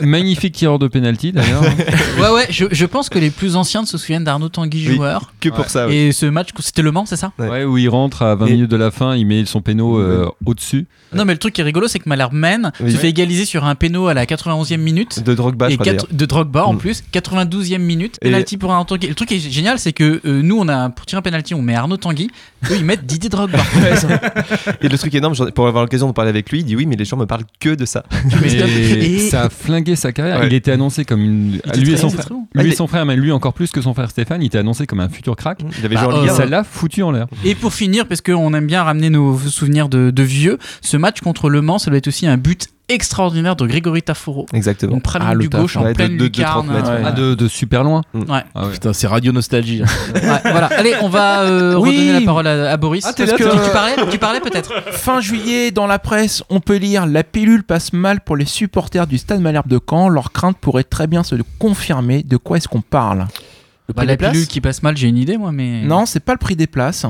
Speaker 9: magnifique tireur de penalty d'ailleurs. <laughs>
Speaker 2: Ouais, ouais, je pense que les plus anciens se souviennent d'Arnaud Tanguy
Speaker 1: Oui.
Speaker 2: joueur.
Speaker 1: Que pour ça, oui.
Speaker 2: Et ce match, c'était Le Mans, c'est ça?
Speaker 1: Ouais.
Speaker 9: ouais, où il rentre à 20
Speaker 1: Et-
Speaker 9: minutes de la fin, il met son péno euh, au-dessus.
Speaker 2: Non, mais le truc qui est rigolo, c'est que Malherbe mène,
Speaker 1: Oui.
Speaker 2: se fait égaliser sur un péno à la 91e minute.
Speaker 1: De Drogba, je
Speaker 2: et
Speaker 1: crois
Speaker 2: quatre-
Speaker 1: d'ailleurs.
Speaker 2: de Drogba en
Speaker 1: Mm.
Speaker 2: plus, 92e minute,
Speaker 1: Et-
Speaker 2: penalty pour Arnaud Tanguy. Le truc qui est génial, c'est que euh, nous, on a pour tirer un penalty, on met Arnaud Tanguy, eux ils mettent Didier Drogba. <laughs>
Speaker 1: Et le truc énorme, pour avoir l'occasion de parler avec lui, il dit oui, mais les gens me parlent que de ça. <laughs>
Speaker 9: Et,
Speaker 2: Et-
Speaker 9: ça a flingué sa carrière.
Speaker 1: Ouais.
Speaker 9: Il était annoncé comme une. Lui et son frère.
Speaker 2: bon.
Speaker 9: Lui
Speaker 1: Ah,
Speaker 9: et son frère, mais lui encore plus que son frère Stéphane, il était annoncé comme un futur crack.
Speaker 1: Il avait
Speaker 2: Bah,
Speaker 1: joué en Ligue
Speaker 9: Et
Speaker 1: 1.
Speaker 9: ça l'a foutu en l'air.
Speaker 2: Et pour finir, parce qu'on aime bien ramener nos souvenirs de, de vieux, ce match contre Le Mans, ça doit être aussi un but extraordinaire de Grégory Taforo.
Speaker 1: Exactement.
Speaker 2: Donc praline
Speaker 8: Ah, le
Speaker 2: du gauche en
Speaker 1: ouais, de-
Speaker 2: pleine
Speaker 1: de- de
Speaker 2: lucarne.
Speaker 1: 30 mètres,
Speaker 2: ouais.
Speaker 9: Ah, de, de super loin.
Speaker 2: Ouais.
Speaker 9: Ah ouais.
Speaker 3: Putain, c'est Radio Nostalgie.
Speaker 2: Ouais, voilà. Allez, on va euh,
Speaker 8: Oui.
Speaker 2: redonner la parole à, à Boris.
Speaker 8: Ah, t'es
Speaker 2: Parce
Speaker 8: là,
Speaker 2: que tu parlais, tu parlais peut-être.
Speaker 8: Fin juillet, dans la presse, on peut lire La pilule passe mal pour les supporters du Stade Malherbe de Caen. Leur crainte pourrait très bien se confirmer. De quoi est-ce qu'on parle? Le
Speaker 2: Bah,
Speaker 8: prix
Speaker 2: la
Speaker 8: des places?
Speaker 2: pilule qui passe mal, j'ai une idée moi, mais
Speaker 8: Non, c'est pas le prix des places.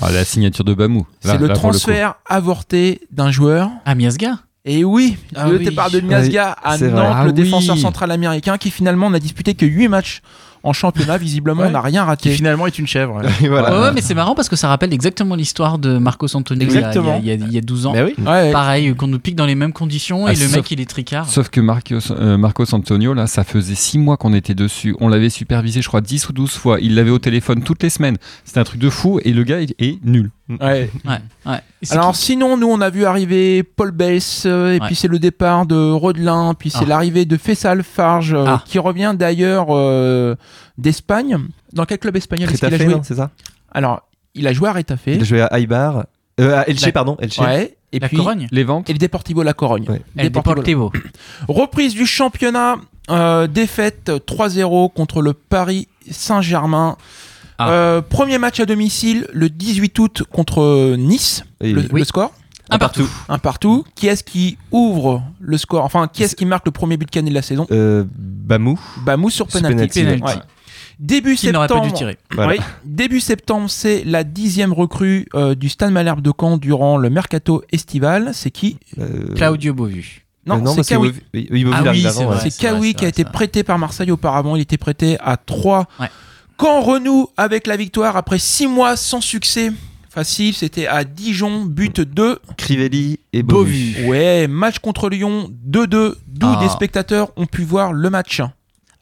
Speaker 9: Ah, la signature de Bamou.
Speaker 8: C'est le transfert avorté d'un joueur.
Speaker 2: Ah Miasga.
Speaker 8: Et oui,
Speaker 2: Ah
Speaker 8: le
Speaker 2: oui.
Speaker 8: départ de Miasga à
Speaker 1: c'est
Speaker 8: Nantes,
Speaker 1: vrai.
Speaker 9: Ah
Speaker 8: le
Speaker 9: oui.
Speaker 8: défenseur central américain, qui finalement n'a disputé que 8 matchs en championnat. Visiblement,
Speaker 3: Ouais.
Speaker 8: on n'a rien
Speaker 3: Qui
Speaker 8: raté.
Speaker 3: finalement est une chèvre. <laughs>
Speaker 1: Voilà.
Speaker 2: Ouais, ouais, mais c'est marrant parce que ça rappelle exactement l'histoire de Marcos Antonio il y a-
Speaker 8: Exactement.
Speaker 2: Il, y a, il y a- il y a 12 ans.
Speaker 3: Oui.
Speaker 8: Ouais.
Speaker 2: Pareil, qu'on nous pique dans les mêmes conditions
Speaker 9: Ah,
Speaker 2: et le
Speaker 9: sauf-
Speaker 2: mec il est tricard.
Speaker 9: Sauf que Marcos, euh, Marcos Antonio, là, ça faisait 6 mois qu'on était dessus. On l'avait supervisé, je crois, 10 ou 12 fois. Il l'avait au téléphone toutes les semaines. C'était un truc de fou et le gars est, est nul.
Speaker 8: Ouais.
Speaker 2: Ouais,
Speaker 8: Alors
Speaker 2: qui
Speaker 8: sinon, nous on a vu arriver Paul Bess, euh, et
Speaker 2: Ouais.
Speaker 8: puis c'est le départ de Rodelin, puis c'est
Speaker 2: Ah.
Speaker 8: l'arrivée de Fessal Farge, euh,
Speaker 2: Ah.
Speaker 8: qui revient d'ailleurs euh, d'Espagne. Dans quel club espagnol est-ce qu'il a joué
Speaker 1: c'est ça?
Speaker 8: Alors, il a joué à Retafe.
Speaker 1: Il a joué à Aibar. Euh, à Elche,
Speaker 2: La-
Speaker 1: pardon. Elche.
Speaker 8: Ouais. Et
Speaker 2: la
Speaker 8: puis
Speaker 2: Corogne
Speaker 9: Les ventes
Speaker 8: et le Deportivo La Corogne.
Speaker 2: El
Speaker 8: Deportivo.
Speaker 2: Deportivo.
Speaker 8: Reprise du championnat, euh, défaite 3-0 contre le Paris Saint-Germain.
Speaker 2: Ah.
Speaker 8: Euh, premier match à domicile le 18 août contre Nice.
Speaker 1: Et-
Speaker 8: le,
Speaker 2: Oui.
Speaker 8: le score
Speaker 2: Un partout.
Speaker 8: un partout. Qui est-ce qui ouvre le score Enfin, qui est-ce qui marque le premier but canet de la saison
Speaker 1: Euh, Bamou.
Speaker 8: Bamou sur penalty.
Speaker 1: penalty,
Speaker 2: ouais.
Speaker 8: Début
Speaker 2: Qui n'aurait pas
Speaker 8: septembre.
Speaker 2: dû tirer.
Speaker 1: Voilà.
Speaker 8: Oui, début septembre, c'est la dixième recrue euh, du Stade Malherbe de Caen durant le mercato estival. C'est qui
Speaker 1: Euh,
Speaker 2: Claudio Bovu.
Speaker 8: Non,
Speaker 1: euh, non,
Speaker 8: c'est Kawi.
Speaker 2: Ah c'est
Speaker 8: Kawi qui a été prêté par Marseille auparavant. Il était prêté à 3.
Speaker 2: Ouais.
Speaker 8: Quand renoue avec la victoire après 6 mois sans succès facile, c'était à Dijon, but 2.
Speaker 1: Crivelli et Bovu.
Speaker 8: Ouais, match contre Lyon 2-2, d'où
Speaker 2: Ah.
Speaker 8: des spectateurs ont pu voir le match.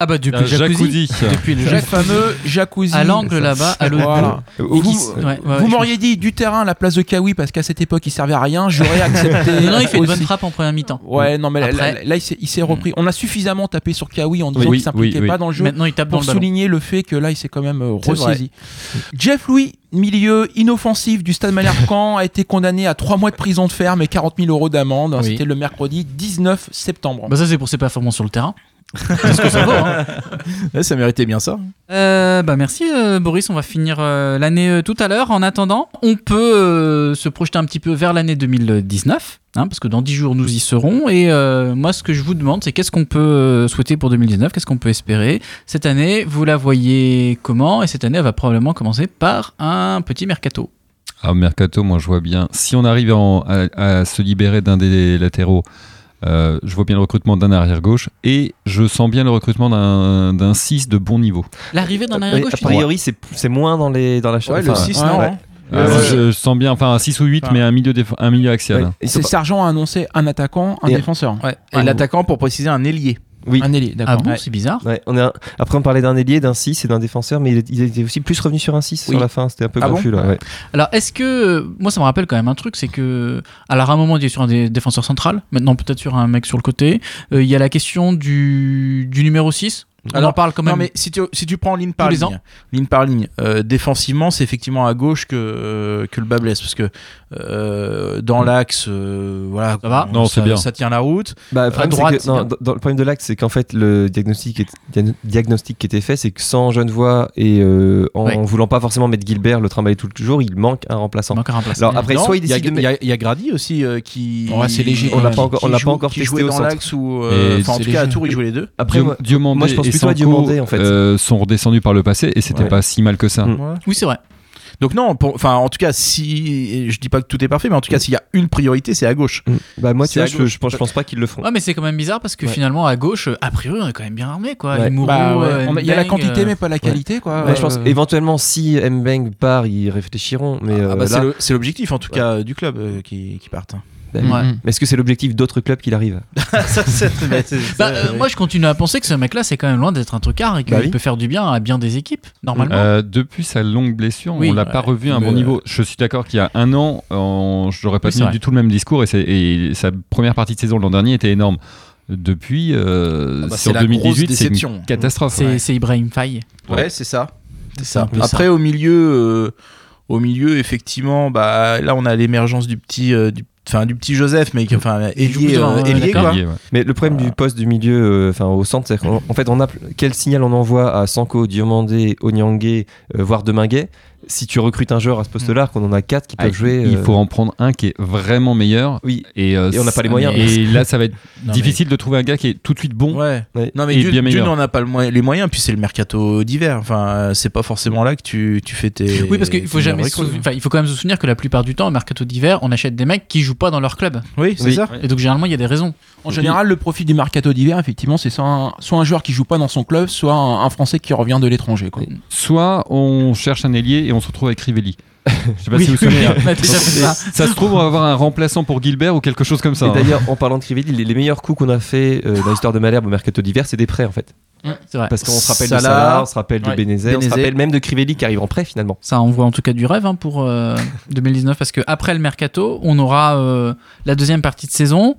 Speaker 2: Ah bah depuis le jacuzzi.
Speaker 9: jacuzzi. <laughs>
Speaker 2: Depuis le
Speaker 8: Le
Speaker 2: jacuzzi.
Speaker 8: fameux jacuzzi.
Speaker 2: À l'angle là-bas, à l'autre
Speaker 8: Voilà.
Speaker 2: bout.
Speaker 1: Vous-
Speaker 2: ouais, ouais,
Speaker 8: Vous
Speaker 2: je
Speaker 8: m'auriez dit du terrain à la place de Kawi parce qu'à cette époque il servait à rien, j'aurais <laughs> accepté.
Speaker 2: Non, non, il fait une bonne frappe en première mi-temps.
Speaker 8: Ouais, non, mais là,
Speaker 2: Après-
Speaker 8: là, là, il s'est- il s'est repris. On a suffisamment tapé sur Kawi en disant
Speaker 9: Oui,
Speaker 8: qu'il s'impliquait
Speaker 9: oui, oui.
Speaker 8: pas dans le jeu
Speaker 2: Maintenant il tape dans
Speaker 8: pour
Speaker 2: le ballon.
Speaker 8: souligner le fait que là il s'est quand même euh, ressaisi. Jeff Louis, milieu inoffensif du Stade Malherbe <laughs> Caen, a été condamné à 3 mois de prison de ferme et 40 000 euros d'amende.
Speaker 2: Oui.
Speaker 8: C'était le mercredi 19 septembre.
Speaker 2: Bah ça c'est pour ses performances sur le terrain. C'est ce que ça vaut. Hein. <laughs>
Speaker 3: Ça méritait bien ça.
Speaker 2: Euh, bah merci euh, Boris, on va finir euh, l'année euh, tout à l'heure. En attendant, on peut euh, se projeter un petit peu vers l'année 2019, hein, parce que dans 10 jours nous y serons. Et euh, moi ce que je vous demande, c'est qu'est-ce qu'on peut souhaiter pour 2019, qu'est-ce qu'on peut espérer? Cette année. Vous la voyez comment? Et cette année, elle va probablement commencer par un petit mercato.
Speaker 9: Ah, Mercato, moi je vois bien. Si on arrive en- à, à se libérer d'un des latéraux, euh, je vois bien le recrutement d'un arrière-gauche et je sens bien le recrutement d'un d'un 6 de bon niveau.
Speaker 2: L'arrivée d'un
Speaker 1: Oui,
Speaker 2: arrière gauche.
Speaker 1: a priori, c'est c'est moins dans les dans la
Speaker 3: Ouais, le
Speaker 1: enfin,
Speaker 3: 6,
Speaker 8: ouais,
Speaker 3: non
Speaker 8: ouais.
Speaker 3: Ouais.
Speaker 9: je, je sens bien, enfin 6 ou 8,
Speaker 3: Enfin,
Speaker 9: mais un milieu, un milieu axial.
Speaker 8: C'est Sergent a annoncé un attaquant, un
Speaker 1: Et-
Speaker 8: défenseur.
Speaker 3: Ouais. Et l'attaquant, pour préciser, un ailier.
Speaker 1: Oui.
Speaker 8: Un ailier,
Speaker 2: Ah
Speaker 8: d'accord.
Speaker 2: bon,
Speaker 3: Ouais.
Speaker 2: c'est bizarre.
Speaker 1: Ouais, on est un- Après, on parlait d'un ailier, d'un 6 et d'un défenseur, mais il, est- il était aussi plus revenu sur un 6
Speaker 3: Oui.
Speaker 1: sur la fin. C'était un peu
Speaker 3: Ah bon
Speaker 1: confus là. ouais.
Speaker 2: Alors, est-ce que. Moi, ça me rappelle quand même un truc, c'est que. Alors, à un moment, il est sur un dé- défenseur central, maintenant, peut-être sur un mec sur le côté. Euh, Il y a la question du, du numéro 6. On
Speaker 3: Alors,
Speaker 2: en parle quand même.
Speaker 3: Non, mais si tu, si tu prends ligne par
Speaker 2: Tous
Speaker 3: ligne, ligne par ligne, euh, défensivement, c'est effectivement à gauche que, euh, que le bas blesse. Parce que euh, dans l'axe, euh, voilà,
Speaker 2: Ça va
Speaker 9: Non, c'est
Speaker 3: ça,
Speaker 9: bien.
Speaker 3: ça tient la route.
Speaker 1: Bah, le problème, c'est
Speaker 2: droite,
Speaker 1: que-
Speaker 2: c'est
Speaker 1: non,
Speaker 2: bien.
Speaker 1: dans- le problème de l'axe, c'est qu'en fait, le diagnostic, est- diagnostic qui était fait, c'est que sans Genevois et euh, en
Speaker 2: Ouais.
Speaker 1: voulant pas forcément mettre Gilbert, le trimballer tout le jour, il manque un remplaçant.
Speaker 2: Il manque un remplaçant.
Speaker 1: Alors après,
Speaker 3: Non,
Speaker 1: soit il
Speaker 3: y, a-
Speaker 1: décide de
Speaker 3: il y
Speaker 1: mettre.
Speaker 3: a- il y a Grady aussi euh, qui.
Speaker 8: Ouais, c'est léger,
Speaker 1: On l'a
Speaker 3: qui-
Speaker 1: pas encore-
Speaker 3: qui
Speaker 1: on l'a
Speaker 3: joue-
Speaker 1: pas encore
Speaker 3: qui
Speaker 1: testé
Speaker 3: dans l'axe ou. Enfin, en tout cas, à. Tours, il jouait les deux.
Speaker 1: Après, moi, je pense
Speaker 9: Sanko,
Speaker 1: Diomandé, en fait.
Speaker 9: euh, sont redescendus par le passé et c'était
Speaker 1: Ouais.
Speaker 9: pas si mal que ça.
Speaker 1: Mm.
Speaker 2: Oui, c'est vrai.
Speaker 3: Donc non, pour- enfin en tout cas si je dis pas que tout est parfait, mais en tout cas s'il y a une priorité, c'est à gauche.
Speaker 1: Mm. Bah, moi, tu
Speaker 3: C'est
Speaker 1: vois,
Speaker 3: à
Speaker 1: je,
Speaker 3: gauche.
Speaker 1: je pense, je pense pas qu'ils le feront.
Speaker 2: Ouais, mais c'est quand même bizarre parce que
Speaker 1: Ouais.
Speaker 2: finalement, à gauche, euh, a priori, on est quand même bien armé, quoi.
Speaker 1: Ouais.
Speaker 8: Bah, ouais.
Speaker 2: euh,
Speaker 8: On a- Il y a la
Speaker 2: Mbeng,
Speaker 8: quantité,
Speaker 2: euh,
Speaker 8: mais pas la qualité, quoi.
Speaker 1: Ouais, je pense
Speaker 8: Euh,
Speaker 1: éventuellement si Mbeng part, ils réfléchiront. Mais
Speaker 3: Ah
Speaker 1: euh,
Speaker 3: bah, c'est
Speaker 1: là,
Speaker 3: le- c'est l'objectif en tout
Speaker 1: Ouais.
Speaker 3: cas du club euh, qui, qui partent.
Speaker 2: Ouais.
Speaker 1: Mais est-ce que c'est l'objectif d'autres clubs qu'il arrive <laughs>
Speaker 3: Ça, c'est- <laughs> mais c'est-
Speaker 2: Bah, euh, moi, je continue à penser que ce mec-là, c'est quand même loin d'être un trucard et qu'il
Speaker 1: Bah oui.
Speaker 2: peut faire du bien à bien des équipes, normalement.
Speaker 9: Euh, depuis sa longue blessure,
Speaker 2: Oui,
Speaker 9: on l'a
Speaker 2: ouais.
Speaker 9: pas revu à un bon
Speaker 3: euh,
Speaker 9: niveau. Je suis d'accord qu'il y a un an, on- je n'aurais pas
Speaker 2: Oui,
Speaker 9: tenu du tout le même discours et, c'est- et sa première partie de saison l'an dernier était énorme. Depuis, euh,
Speaker 3: Ah bah,
Speaker 9: sur
Speaker 3: c'est la
Speaker 9: 2018,
Speaker 3: grosse
Speaker 9: c'est une catastrophe.
Speaker 2: c'est
Speaker 9: Ouais.
Speaker 2: c'est Ibrahim Faye.
Speaker 3: Ouais, c'est ça. C'est ça.
Speaker 2: un peu
Speaker 3: Après au milieu euh, au milieu effectivement bah là on a l'émergence du petit euh, du enfin du petit Joseph mais qui- enfin ailier euh,
Speaker 2: hein,
Speaker 3: ailier, quoi.
Speaker 9: Ouais.
Speaker 1: Mais le problème du poste du milieu, euh, enfin au centre, c'est qu'en en fait, on a quel signal on envoie à Sanko, Diomandé, Onyangé, euh, voire Deminguet si tu recrutes un joueur à ce poste-là, qu'on en a quatre qui
Speaker 9: Ah,
Speaker 1: peuvent jouer.
Speaker 9: Il
Speaker 1: euh,
Speaker 9: faut en prendre un qui est vraiment meilleur.
Speaker 1: Oui.
Speaker 9: Et, euh,
Speaker 1: Et on n'a pas les moyens.
Speaker 9: Et là, ça va être <laughs>
Speaker 3: Non,
Speaker 9: difficile de trouver un gars qui est tout de suite bon.
Speaker 3: Ouais.
Speaker 1: Ouais.
Speaker 3: Non mais
Speaker 9: Et
Speaker 3: d'une d'une, on n'a pas le les moyens puis c'est le mercato d'hiver. Enfin euh, c'est pas forcément là que tu, tu fais tes
Speaker 2: Oui, parce qu'il faut jamais. se-. Enfin, il faut quand même se souvenir que la plupart du temps, au mercato d'hiver, on achète des mecs qui jouent pas dans leur club.
Speaker 3: Oui, c'est
Speaker 1: Oui.
Speaker 3: ça.
Speaker 2: Et donc, généralement, il y a des raisons.
Speaker 8: En général, le profil du mercato d'hiver, effectivement, c'est soit un, soit un joueur qui joue pas dans son club, soit un, un Français qui revient de l'étranger. quoi.
Speaker 9: Soit on cherche un ailier et on se retrouve avec Rivelli. <laughs> Je sais pas
Speaker 2: Oui,
Speaker 9: si vous
Speaker 2: oui,
Speaker 9: souvenez. hein.
Speaker 2: ça.
Speaker 9: Ça se trouve, on va avoir un remplaçant pour Gilbert ou quelque chose comme ça.
Speaker 1: Et
Speaker 9: hein.
Speaker 1: d'ailleurs, en parlant de Crivelli, les, les meilleurs coups qu'on a fait euh, dans l'histoire de Malherbe au mercato d'hiver, c'est des prêts en fait.
Speaker 2: C'est vrai.
Speaker 1: Parce qu'on se rappelle
Speaker 3: Salah,
Speaker 1: de Salah, on se rappelle
Speaker 3: ouais,
Speaker 1: de Benezet, on se rappelle même de Crivelli qui arrive en prêt finalement.
Speaker 2: Ça envoie en tout cas du rêve hein, pour euh, 2019 parce que après le mercato, on aura euh, la deuxième partie de saison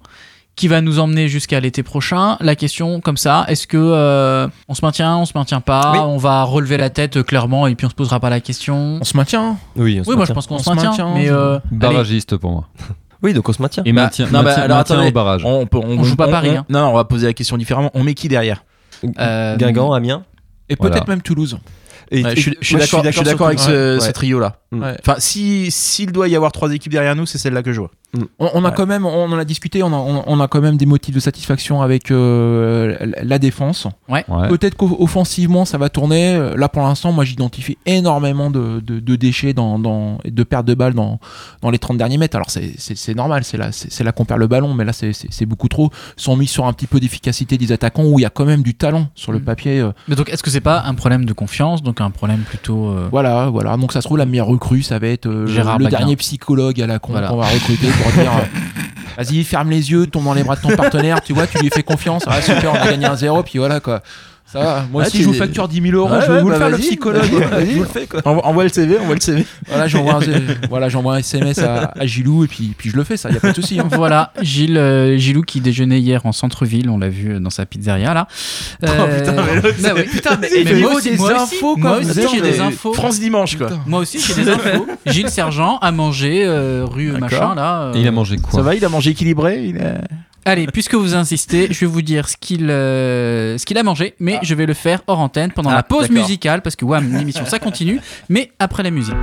Speaker 2: qui va nous emmener jusqu'à l'été prochain. La question comme ça, est-ce que euh, on se maintient, on se maintient pas,
Speaker 1: Oui.
Speaker 2: on va relever la tête euh, clairement et puis on se posera pas la question.
Speaker 8: On se maintient.
Speaker 1: Oui, on se
Speaker 2: Oui, moi je
Speaker 1: maintient.
Speaker 2: pense qu'on
Speaker 8: On
Speaker 2: se
Speaker 8: se
Speaker 2: maintient,
Speaker 8: maintient,
Speaker 2: mais euh, allez,
Speaker 9: Barragiste pour moi. <laughs>
Speaker 1: Oui, donc on se maintient.
Speaker 9: Et
Speaker 3: Bah,
Speaker 9: maintien,
Speaker 3: non, bah,
Speaker 9: maintien-
Speaker 3: alors, attendez.
Speaker 9: au barrage.
Speaker 3: On, peut, on,
Speaker 2: On joue pas Paris, hein.
Speaker 3: Non, on va poser la question différemment. On met qui derrière?
Speaker 2: Euh,
Speaker 1: Guingamp, Amiens.
Speaker 8: Et
Speaker 9: Voilà.
Speaker 8: peut-être même Toulouse.
Speaker 1: Et,
Speaker 3: Ouais,
Speaker 1: et
Speaker 3: je suis- d'accord avec ce, trio-là.
Speaker 8: Ouais.
Speaker 3: Enfin, si s'il doit y avoir trois équipes derrière nous, c'est celle-là que je vois.
Speaker 8: On, on a
Speaker 3: Ouais.
Speaker 8: quand même, on en a discuté, on a, on, on a quand même des motifs de satisfaction avec euh, la- défense.
Speaker 9: Ouais.
Speaker 8: Peut-être qu'offensivement ça va tourner. Euh, Là pour l'instant, moi j'identifie énormément de, de- de déchets dans, dans, et de pertes de balles dans, dans les 30 derniers mètres. Alors c'est- c'est c'est normal, c'est là, là qu'on perd le ballon, mais là c'est- c'est c'est beaucoup trop. Sont mis sur un petit peu d'efficacité des attaquants où il y a quand même du talent sur le
Speaker 2: Mm.
Speaker 8: papier. euh,
Speaker 2: Mais donc est-ce que c'est pas un problème de confiance, donc un problème plutôt euh,
Speaker 8: Voilà, voilà. Donc ça se trouve la meilleure recrue, ça va être euh,
Speaker 2: Gérard
Speaker 8: le
Speaker 2: Baguin.
Speaker 8: dernier psychologue à la con
Speaker 2: Voilà.
Speaker 8: qu'on va recruter pour dire euh, vas-y ferme les yeux, tombe dans les bras de ton partenaire, tu vois, tu lui fais confiance. Super, on a gagné un zéro, puis voilà quoi. Ça va. Moi
Speaker 3: Ah,
Speaker 8: aussi je vous facture 10 000 euros,
Speaker 3: Ouais,
Speaker 8: je vais
Speaker 3: ouais,
Speaker 8: vous le
Speaker 3: bah,
Speaker 8: faire le psychologue. <laughs>
Speaker 3: vas-y,
Speaker 8: je vous le fais quoi.
Speaker 3: Envoie, envoie le CV, envoie le CV.
Speaker 8: Voilà, j'envoie un, voilà, j'envoie un SMS à, à Gilou et puis, puis je le fais, ça y a pas de souci. hein.
Speaker 2: Voilà, Gilles, euh, Gilou qui déjeunait hier en centre-ville, on l'a vu dans sa pizzeria là.
Speaker 3: Oh, putain, mais l'autre,
Speaker 2: bah oui, putain, mais,
Speaker 3: Il
Speaker 2: mais
Speaker 3: fait
Speaker 2: moi
Speaker 3: des
Speaker 2: aussi, moi aussi,
Speaker 8: infos,
Speaker 2: moi
Speaker 8: quoi,
Speaker 2: aussi,
Speaker 8: vous êtes
Speaker 2: j'ai des
Speaker 3: Mais
Speaker 2: infos.
Speaker 3: France dimanche quoi.
Speaker 2: Moi aussi j'ai des infos. Gilles Sergent a mangé euh, rue machin là. euh,
Speaker 9: Et il a mangé quoi
Speaker 3: Ça va, il a mangé équilibré. Il a...
Speaker 2: Allez, puisque vous insistez, je vais vous dire ce qu'il euh, ce qu'il a mangé, mais je vais le faire hors antenne pendant
Speaker 3: Ah,
Speaker 2: la pause musicale parce que wam, l'émission ça continue, mais après la musique.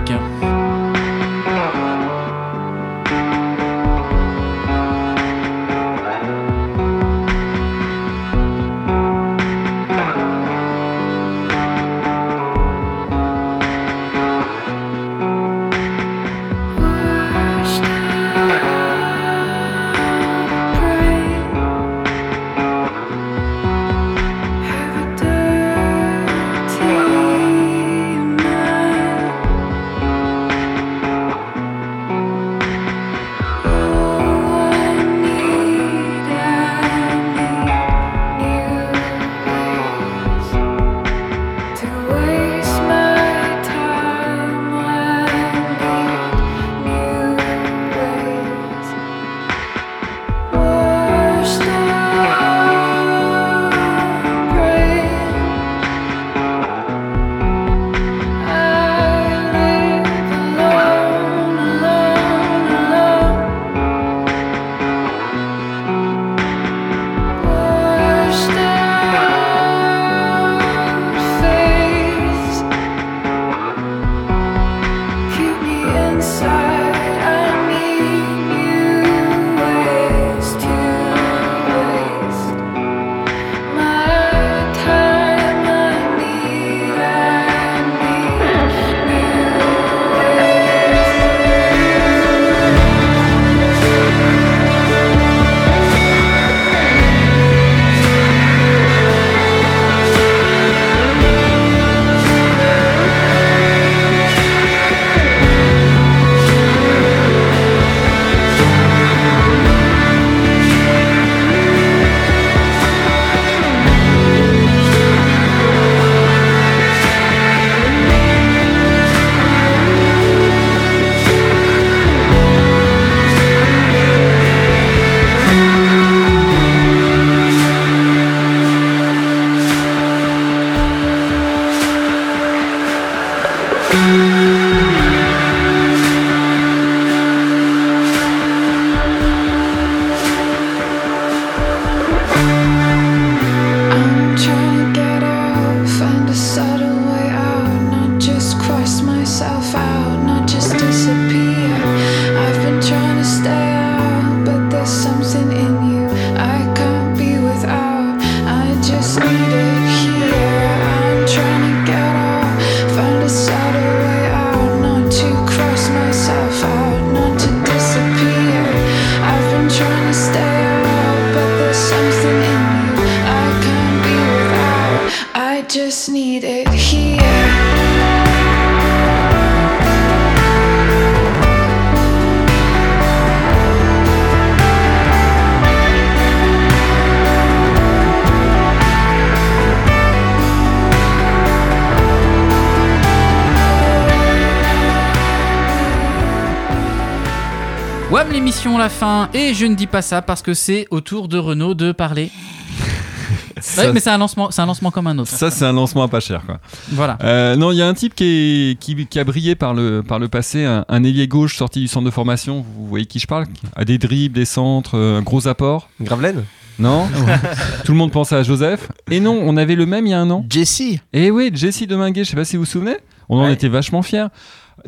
Speaker 2: Je ne dis pas ça parce que c'est au tour de Renault de parler. <laughs>
Speaker 9: Ça-
Speaker 2: Ouais, mais c'est un lancement, c'est un lancement comme un autre.
Speaker 9: Ça, c'est un lancement à pas cher, quoi.
Speaker 2: Voilà.
Speaker 9: Euh, non, il y a un type qui, est- qui, qui a brillé par le, par le passé, un, un ailier gauche sorti du centre de formation. Vous voyez qui je parle? Qui A des dribbles, des centres, euh, un gros apport?
Speaker 1: Gravelaine
Speaker 9: Non? <laughs> Tout le monde pensait à Joseph. Et non, on avait le même il y a un an.
Speaker 3: Jesse.
Speaker 9: Et oui, Jesse Deminguet, je sais pas si vous vous souvenez. On en
Speaker 3: Ouais.
Speaker 9: était vachement fiers.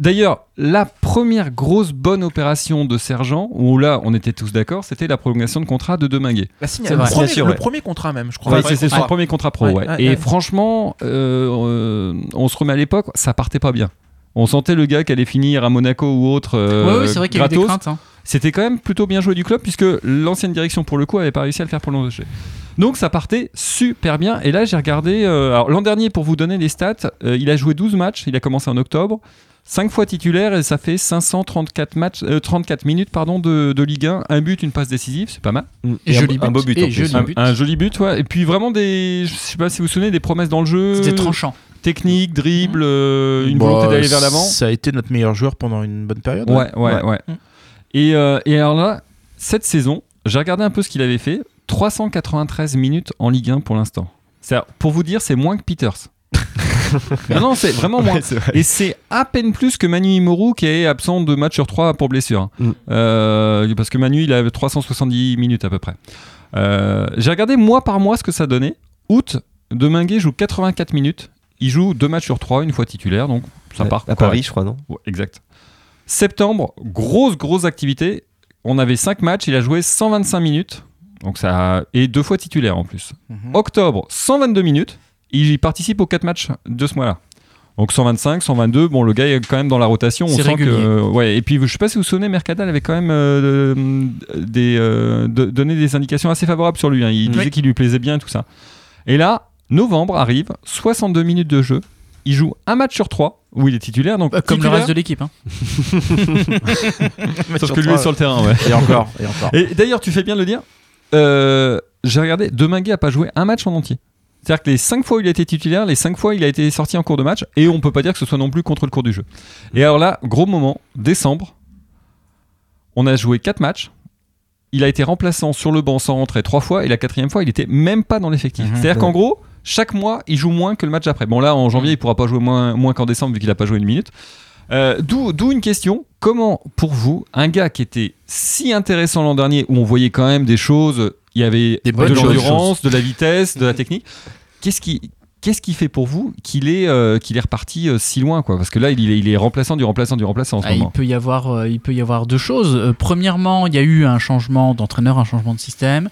Speaker 9: D'ailleurs, la première grosse bonne opération de Sergent, où là on était tous d'accord, c'était la prolongation de contrat de Deminguet.
Speaker 8: La
Speaker 2: C'est
Speaker 8: le, premier,
Speaker 1: Signature,
Speaker 8: le
Speaker 1: ouais.
Speaker 8: premier contrat même, je crois. Ouais,
Speaker 9: c'est c'est son premier contrat pro,
Speaker 8: Ouais,
Speaker 9: ouais.
Speaker 8: ouais,
Speaker 9: Et
Speaker 8: ouais.
Speaker 9: franchement, euh, on se remet à l'époque, ça partait pas bien. On sentait le gars qui allait finir à Monaco ou autre. euh,
Speaker 2: c'est vrai qu'il y des
Speaker 9: gratos.
Speaker 2: craintes. hein.
Speaker 9: C'était quand même plutôt bien joué du club puisque l'ancienne direction pour le coup avait pas réussi à le faire prolonger. Donc ça partait super bien. Et là j'ai regardé. euh, alors l'an dernier pour vous donner les stats, euh, il a joué 12 matchs. Il a commencé en octobre. 5 fois titulaire et ça fait 534 matchs, euh, 34 minutes pardon de, de Ligue 1, un but, une passe décisive, c'est pas mal.
Speaker 2: Et
Speaker 1: un,
Speaker 2: joli
Speaker 1: un
Speaker 2: but.
Speaker 1: beau but
Speaker 2: Et
Speaker 1: en plus.
Speaker 2: joli
Speaker 9: Un,
Speaker 2: but.
Speaker 9: un joli but, ouais. Et puis vraiment des, je sais pas si vous vous souvenez, des promesses dans le jeu.
Speaker 2: C'était tranchant.
Speaker 9: Technique, dribble, euh, une
Speaker 3: Bah,
Speaker 9: volonté d'aller vers l'avant.
Speaker 3: Ça a été notre meilleur joueur pendant une bonne période.
Speaker 9: Ouais, ouais, ouais.
Speaker 3: Mm.
Speaker 9: Et, euh, et alors là, cette saison, j'ai regardé un peu ce qu'il avait fait. 393 minutes en Ligue 1 pour l'instant. C'est-à-dire, Pour vous dire, c'est moins que Peters. Non, non, c'est vraiment moins.
Speaker 1: Ouais, c'est vrai.
Speaker 9: Et c'est à peine plus que Manu Imoru qui est absent de match sur 3 pour blessure.
Speaker 1: Mm.
Speaker 9: Euh, parce que Manu, il a 370 minutes à peu près. Euh, J'ai regardé mois par mois ce que ça donnait. Août, Deminguet joue 84 minutes. Il joue 2 matchs sur 3, une fois titulaire, donc ça
Speaker 1: Ouais,
Speaker 9: part.
Speaker 1: À
Speaker 9: correct.
Speaker 1: Paris, je crois, non?
Speaker 9: Ouais, exact. Septembre, grosse, grosse activité. On avait 5 matchs, il a joué 125 minutes. Donc ça et deux fois titulaire en plus.
Speaker 3: Mhm.
Speaker 9: Octobre, 122 minutes. Il participe aux 4 matchs de ce mois-là. Donc 125, 122, bon le gars est quand même dans la rotation, on sent
Speaker 2: régulier.
Speaker 9: que euh, ouais et puis je sais pas si vous vous souvenez Mercadal avait quand même euh, des euh, de- donné des indications assez favorables sur lui, hein. il
Speaker 2: Oui.
Speaker 9: disait qu'il lui plaisait bien et tout ça. Et là, novembre arrive, 62 minutes de jeu, il joue un match sur 3 où il est titulaire donc
Speaker 2: Euh, Comme le reste de l'équipe. hein. <laughs>
Speaker 9: Sauf que lui est sur le terrain, ouais.
Speaker 3: Et encore, et encore.
Speaker 9: Et d'ailleurs, tu fais bien de le dire. euh, J'ai regardé, Deminguet a pas joué un match en entier. C'est-à-dire que les 5 fois où il a été titulaire, les 5 fois il a été sorti en cours de match, et on peut pas dire que ce soit non plus contre le cours du jeu. Et alors là, gros moment, décembre, on a joué 4 matchs. Il a été remplaçant sur le banc sans rentrer 3 fois, et la quatrième fois, il était même pas dans l'effectif.
Speaker 3: Mhm.
Speaker 9: C'est-à-dire qu'en gros, chaque mois, il joue moins que le match après. Bon, là, en janvier, il pourra pas jouer moins, moins qu'en décembre, vu qu'il a pas joué une minute. Euh, D'où d'où une question comment, pour vous, un gars qui était si intéressant l'an dernier, où on voyait quand même des choses, il y avait
Speaker 3: Des
Speaker 9: de l'endurance, de la vitesse, de la technique, qu'est-ce qui. Qu'est-ce qui fait pour vous qu'il est, euh, qu'il est reparti euh, si loin quoi? Parce que là, il est, il est remplaçant du remplaçant du remplaçant en ce
Speaker 2: Ah, il
Speaker 9: moment.
Speaker 2: peut y avoir, euh, il peut y avoir deux choses. Euh, premièrement, il y a eu un changement d'entraîneur, un changement de système.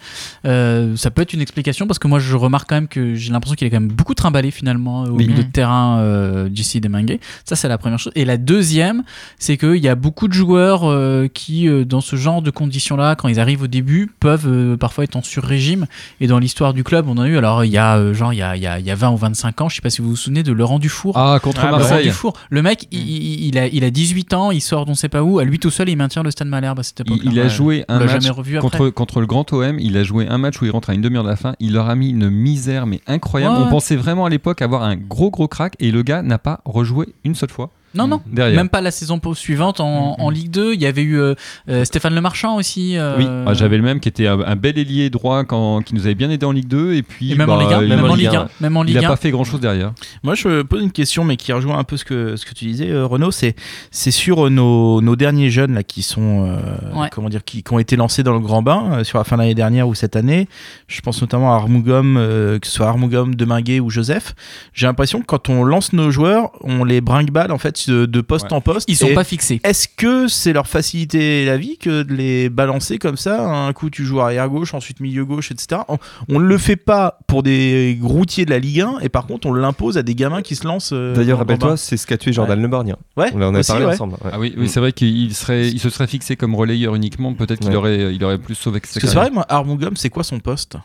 Speaker 2: Euh, ça peut être une explication parce que moi, je remarque quand même que j'ai l'impression qu'il est quand même beaucoup trimballé finalement au
Speaker 1: Oui.
Speaker 2: milieu
Speaker 3: Mm.
Speaker 2: de terrain, euh, JC Deminguet. Ça, c'est la première chose. Et la deuxième, c'est qu'il y a beaucoup de joueurs euh, qui, euh, dans ce genre de conditions-là, quand ils arrivent au début, peuvent euh, parfois être en sur-régime. Et dans l'histoire du club, on en a eu. Alors, il y a euh, genre il y a, il y a- il y a 20 ou 25 ans, je sais pas si vous vous souvenez de Laurent Dufour.
Speaker 9: Ah, contre
Speaker 3: Ah,
Speaker 2: Laurent
Speaker 9: Marseille.
Speaker 2: Dufour. Le mec, il, a, il a 18 ans, il sort d'on sait pas où, à lui tout seul, il maintient le Stade Malherbe à cette
Speaker 9: Il,
Speaker 2: époque.
Speaker 9: il a joué un match contre, contre le Grand OM. Il a joué un match où il rentre à une demi-heure de la fin. Il leur a mis une misère, mais incroyable.
Speaker 2: Ouais.
Speaker 9: On pensait vraiment à l'époque avoir un gros, gros crack. Et le gars n'a pas rejoué une seule fois
Speaker 2: Non, non.
Speaker 9: derrière.
Speaker 2: Même pas la saison suivante en, en Ligue 2. Il y avait eu euh, euh, Stéphane Lemarchand aussi. euh,
Speaker 9: Oui, Ah, j'avais le même qui était un, un bel ailier droit quand, qui nous avait bien aidé en Ligue 2. Et puis,
Speaker 2: Et même en
Speaker 9: bah,
Speaker 2: Ligue 1.
Speaker 9: il-
Speaker 2: Même en
Speaker 9: il-
Speaker 2: Ligue 1. Même en
Speaker 9: Il
Speaker 2: Ligue
Speaker 9: n'a
Speaker 2: 1.
Speaker 9: pas fait grand chose derrière.
Speaker 3: Moi, je pose une question, mais qui rejoint un peu ce que, ce que tu disais, euh, Renaud. C'est, c'est sur euh, nos, nos derniers jeunes là, qui sont, euh,
Speaker 2: Ouais.
Speaker 3: comment dire, qui, qui ont été lancés dans le grand bain euh, sur la fin de l'année dernière ou cette année. Je pense notamment à Armougom, euh, que ce soit Armougom, Deminguet ou Joseph. J'ai l'impression que quand on lance nos joueurs, on les brinque-balle en fait de, de poste
Speaker 9: Ouais.
Speaker 3: en poste.
Speaker 2: Ils sont pas fixés.
Speaker 3: Est-ce que c'est leur faciliter la vie que de les balancer comme ça Un coup, tu joues arrière gauche, ensuite milieu gauche, etc. On, ne le fait pas pour des routiers de la Ligue 1, et par contre, on l'impose à des gamins qui se lancent. euh,
Speaker 1: D'ailleurs, rappelle-toi, c'est ce qu'a tué Jordan Le Barnier.
Speaker 3: Ouais,
Speaker 1: On en a
Speaker 3: aussi,
Speaker 1: parlé
Speaker 3: ouais.
Speaker 1: ensemble. ouais.
Speaker 9: Ah oui, oui c'est vrai qu'il serait, il se serait fixé comme relayeur uniquement. Peut-être qu'il
Speaker 1: Ouais.
Speaker 9: aurait, il aurait plus sauvé que
Speaker 3: que c'est vrai, moi, Armougom, c'est quoi son poste?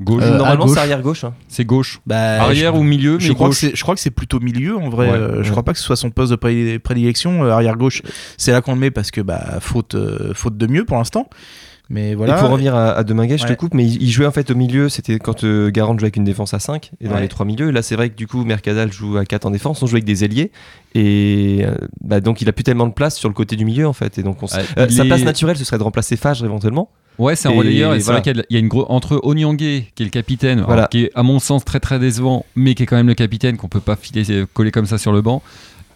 Speaker 9: Gauche.
Speaker 3: Euh, à
Speaker 1: Normalement, c'est arrière gauche. hein.
Speaker 9: C'est gauche.
Speaker 3: Bah,
Speaker 9: Arrière
Speaker 3: je-
Speaker 9: ou milieu,
Speaker 3: je crois, que
Speaker 9: gauche.
Speaker 3: c'est, je crois que c'est plutôt milieu en vrai.
Speaker 9: Ouais,
Speaker 3: Euh, je
Speaker 9: ouais.
Speaker 3: crois pas que ce soit son poste de pré- prédilection. euh, arrière gauche, c'est là qu'on le met parce que bah, faute, euh, faute de mieux pour l'instant. Mais voilà.
Speaker 1: Et pour revenir à, à Deminguet, je te coupe, mais il, il jouait en fait au milieu. C'était quand euh, Garand jouait avec une défense à 5 et dans
Speaker 3: Ouais.
Speaker 1: les trois milieux. Là, c'est vrai que du coup, Mercadal joue à 4 en défense. On joue avec des ailiers. Et euh, bah, donc, il a plus tellement de place sur le côté du milieu en fait. Et donc, on s-
Speaker 9: Ouais,
Speaker 1: euh, sa place naturelle, ce serait de remplacer Fage éventuellement.
Speaker 9: Ouais, c'est un relayeur et c'est
Speaker 1: voilà.
Speaker 9: vrai qu'il y a- une grosse entre Onyangé qui est le capitaine, alors,
Speaker 1: Voilà.
Speaker 9: qui est à mon sens très très décevant, mais qui est quand même le capitaine qu'on peut pas filer euh, coller comme ça sur le banc.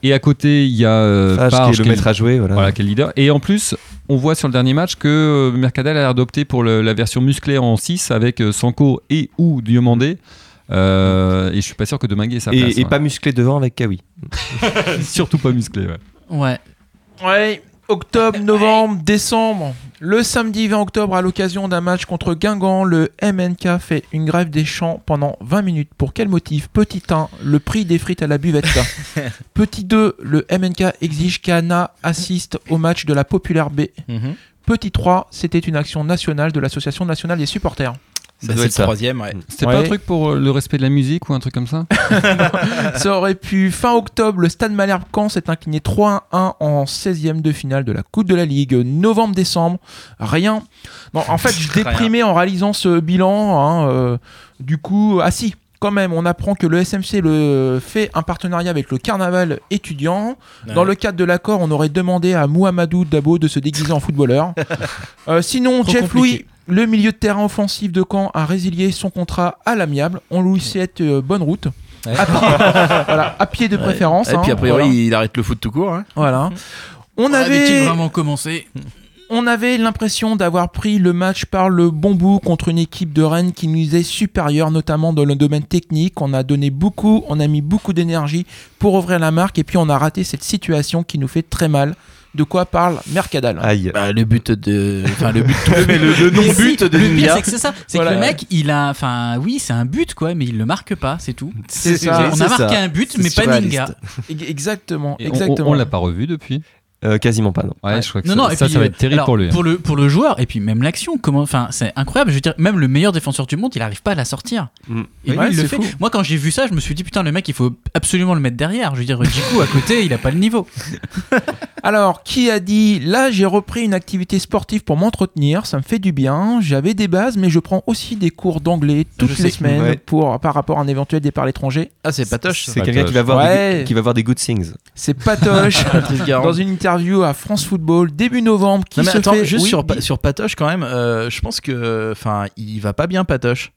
Speaker 9: Et à côté, il y a euh,
Speaker 1: Fage,
Speaker 9: Farge,
Speaker 1: qui est le maître à jouer. Voilà.
Speaker 9: voilà, qui est le leader. Et en plus, on voit sur le dernier match que euh, Mercadal a adopté pour le- la version musclée en 6 avec euh, Sanko et ou Diomandé. Euh, et je suis pas sûr que Deminguet ait sa
Speaker 1: et,
Speaker 9: place.
Speaker 1: et pas musclé devant avec Kawi. <laughs>
Speaker 9: Surtout pas musclé. Ouais.
Speaker 2: Ouais.
Speaker 8: Ouais, octobre, novembre, décembre. Le samedi 20 octobre, à l'occasion d'un match contre Guingamp, le MNK fait une grève des champs pendant 20 minutes. Pour quel motif? Petit 1, le prix des frites à la buvette. <laughs> Petit 2, le MNK exige qu'Anna assiste au match de la Populaire B.
Speaker 3: Mhm.
Speaker 8: Petit 3, c'était une action nationale de l'Association nationale des supporters.
Speaker 3: Bah,
Speaker 1: doit
Speaker 3: c'est
Speaker 1: être
Speaker 3: le
Speaker 1: ça.
Speaker 3: troisième, ouais.
Speaker 9: C'était pas un truc pour euh, le respect de la musique ou un truc comme ça <laughs>
Speaker 8: Ça aurait pu. Fin octobre, le Stade Malherbe Caen s'est incliné 3-1 en 16e de finale de la Coupe de la Ligue. Novembre-décembre, rien. Non, en fait, je <laughs> déprimais en réalisant ce bilan. hein, euh, du coup, ah si, quand même, on apprend que le SMC le fait un partenariat avec le Carnaval étudiant. Dans le cadre de l'accord, on aurait demandé à Mouhamadou Dabo de se déguiser en footballeur. <laughs> Euh, sinon,
Speaker 2: Trop
Speaker 8: Jeff
Speaker 2: compliqué.
Speaker 8: Louis, le milieu de terrain offensif de Caen, a résilié son contrat à l'amiable. On lui souhaite euh, bonne route.
Speaker 3: Ouais.
Speaker 8: À pied, <laughs> voilà, à pied de préférence.
Speaker 3: Et puis
Speaker 8: hein,
Speaker 3: a priori,
Speaker 8: voilà.
Speaker 3: il arrête le foot tout court. hein.
Speaker 8: Voilà. On
Speaker 2: Avait-il
Speaker 8: avait,
Speaker 2: vraiment commencé
Speaker 8: on avait l'impression d'avoir pris le match par le bon bout contre une équipe de Rennes qui nous est supérieure, notamment dans le domaine technique. On a donné beaucoup, on a mis beaucoup d'énergie pour ouvrir la marque et puis on a raté cette situation qui nous fait très mal. De quoi parle Mercadal
Speaker 1: Aïe.
Speaker 3: Bah, le but de. Enfin, le but. <laughs> le, le
Speaker 2: Mais
Speaker 3: non-but
Speaker 2: si,
Speaker 3: de
Speaker 2: Le pire, c'est que c'est ça. C'est
Speaker 8: Voilà.
Speaker 2: que le mec, il a. Enfin, oui, c'est un but, quoi, mais il le marque pas, c'est tout.
Speaker 8: C'est ça.
Speaker 2: On a marqué
Speaker 3: ça.
Speaker 2: un but, mais pas. Ninga.
Speaker 8: Exactement,
Speaker 9: Et on-
Speaker 8: exactement.
Speaker 9: On, on l'a pas revu depuis.
Speaker 1: Euh, quasiment pas, non.
Speaker 9: Ouais, je crois que
Speaker 2: Non,
Speaker 9: ça,
Speaker 2: non,
Speaker 9: ça,
Speaker 2: puis,
Speaker 9: ça va
Speaker 2: euh,
Speaker 9: être terrible
Speaker 2: alors,
Speaker 9: pour lui. hein.
Speaker 2: Pour le, pour le joueur, et puis même l'action, comment, enfin, c'est incroyable. Je veux dire, même le meilleur défenseur du monde, il arrive pas à la sortir.
Speaker 1: Mm.
Speaker 2: Et lui,
Speaker 8: Ouais,
Speaker 2: il le fait.
Speaker 8: fou.
Speaker 2: Moi, quand j'ai vu ça, je me suis dit, putain, le mec, il faut absolument le mettre derrière. Je veux dire, Djikou, à côté, il a pas le niveau. <laughs>
Speaker 8: Alors, qui a dit Là, j'ai repris une activité sportive pour m'entretenir, ça me fait du bien. J'avais des bases, mais je prends aussi des cours d'anglais toutes
Speaker 2: Je
Speaker 8: les
Speaker 2: sais.
Speaker 8: semaines
Speaker 1: Ouais.
Speaker 8: pour, par rapport à un éventuel départ à l'étranger.
Speaker 3: Ah, c'est Patoche.
Speaker 1: C'est quelqu'un qui va voir
Speaker 8: Ouais.
Speaker 1: des, qui va voir des good things.
Speaker 8: C'est Patoche <laughs> dans une interview à France Football début novembre. Qui
Speaker 3: Non mais
Speaker 8: se
Speaker 3: attends,
Speaker 8: fait...
Speaker 3: juste
Speaker 8: Oui,
Speaker 3: sur, sur Patoche quand même, euh, je pense que, enfin, il va pas bien Patoche.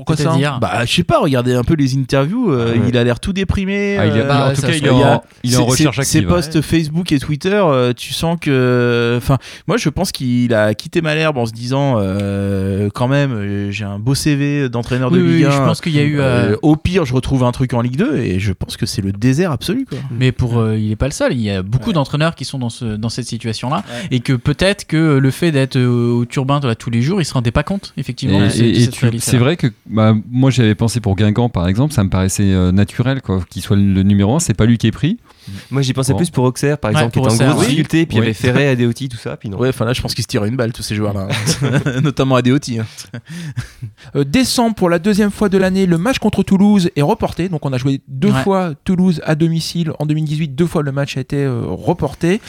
Speaker 8: Pourquoi ça
Speaker 2: C'est-à-dire
Speaker 3: Bah, je sais pas, regardez un peu les interviews, euh,
Speaker 1: Ouais.
Speaker 3: il a l'air tout déprimé.
Speaker 9: Ah, il est-
Speaker 2: bah,
Speaker 9: en tout cas,
Speaker 2: se
Speaker 9: il
Speaker 3: a-
Speaker 9: en, il est en
Speaker 3: ses-
Speaker 9: recherche active.
Speaker 3: Ses posts Facebook et Twitter, euh, tu sens que. Enfin, moi je pense qu'il a quitté Malherbe en se disant euh, quand même, j'ai un beau CV d'entraîneur de
Speaker 2: Oui,
Speaker 3: Ligue 1.
Speaker 2: je pense qu'il y a eu. euh,
Speaker 3: Euh, au pire, je retrouve un truc en Ligue 2 et je pense que c'est le désert absolu. Quoi.
Speaker 2: Mais pour, euh, il est pas le seul. Il y a beaucoup
Speaker 3: Ouais.
Speaker 2: d'entraîneurs qui sont dans, ce, dans cette situation-là. Et que peut-être que le fait d'être au turbin là, tous les jours, il se rendait pas compte, effectivement.
Speaker 9: Et- et- et c'est vrai que bah, moi j'avais pensé pour Guingamp par exemple, ça me paraissait euh, naturel quoi, qu'il soit le, le numéro 1, c'est pas lui qui est pris.
Speaker 1: Moi, j'y pensais
Speaker 9: Bon.
Speaker 1: plus pour Auxerre, par
Speaker 2: Ouais,
Speaker 1: exemple, qui était en
Speaker 2: Auxerre,
Speaker 1: grosse
Speaker 2: oui.
Speaker 1: difficulté, puis il y avait Ferré, Adeoti, tout ça, puis non.
Speaker 3: Ouais, enfin là, je pense qu'ils se tirent une balle tous ces joueurs-là, hein. <laughs> notamment Adeoti. hein. <laughs>
Speaker 8: Euh, décembre, pour la deuxième fois de l'année, le match contre Toulouse est reporté. Donc on a joué deux
Speaker 2: Ouais.
Speaker 8: fois Toulouse à domicile en 2018, deux fois le match a été euh, reporté.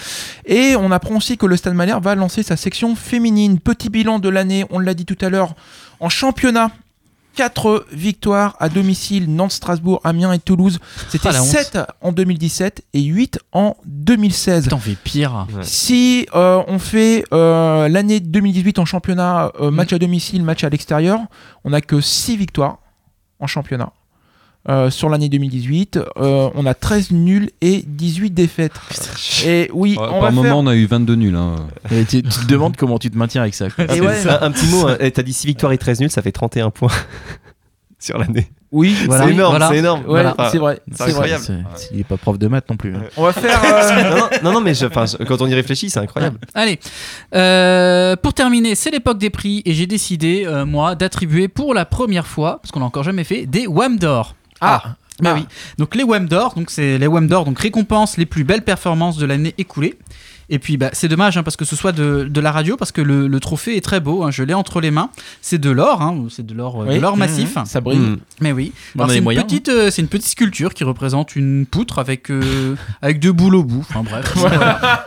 Speaker 8: Et on apprend aussi que le Stade Malherbe va lancer sa section féminine. Petit bilan de l'année, on l'a dit tout à l'heure, en championnat. 4 victoires à domicile, Nantes, Strasbourg, Amiens et Toulouse. C'était
Speaker 2: Ah, la honte.
Speaker 8: 7 en 2017 et 8 en 2016.
Speaker 2: T'en fais pire.
Speaker 1: Ouais.
Speaker 8: Si euh, on fait euh, l'année 2018 en championnat, euh, match à domicile, match à l'extérieur, on n'a que 6 victoires en championnat. Euh, sur l'année 2018, euh, on a 13 nuls et 18 défaites. <laughs> Et oui,
Speaker 9: Ouais,
Speaker 8: on
Speaker 9: par
Speaker 8: va
Speaker 9: moment
Speaker 8: faire...
Speaker 9: on a eu 22 nuls. hein. <laughs>
Speaker 3: Et tu, tu te demandes comment tu te maintiens avec ça.
Speaker 8: Et ouais,
Speaker 1: Un, un petit mot, hein. T'as dit 6 victoires et 13 nuls, ça fait 31 points <laughs> sur l'année.
Speaker 8: oui,
Speaker 2: Voilà.
Speaker 1: c'est énorme,
Speaker 2: voilà.
Speaker 1: c'est énorme.
Speaker 8: Ouais,
Speaker 1: Voilà.
Speaker 8: c'est vrai.
Speaker 1: c'est
Speaker 8: c'est vrai.
Speaker 1: incroyable.
Speaker 3: C'est- Il est pas prof de maths non plus. hein.
Speaker 8: On va faire. euh,
Speaker 1: non, non, mais je- enfin, je- quand on y réfléchit, c'est incroyable.
Speaker 2: Allez, Euh, pour terminer, c'est l'époque des prix et j'ai décidé, euh, moi, d'attribuer pour la première fois, parce qu'on l'a encore jamais fait, des WAM d'or.
Speaker 8: Ah,
Speaker 2: Bah
Speaker 8: Ah.
Speaker 2: oui. Donc les WAM d'or, donc c'est les WAM d'or, donc récompense les plus belles performances de l'année écoulée. Et puis bah, c'est dommage hein, parce que ce soit de, de la radio, parce que le, le trophée est très beau. hein, je l'ai entre les mains. C'est de l'or, hein, c'est de l'or, euh,
Speaker 3: Oui, mmh,
Speaker 2: massif.
Speaker 3: mmh, ça brille.
Speaker 1: Mm.
Speaker 2: Mais oui. C'est une
Speaker 3: moyens,
Speaker 2: petite, euh, c'est une petite sculpture qui représente une poutre avec euh, avec deux boules au bout. Enfin bref. <laughs> voilà.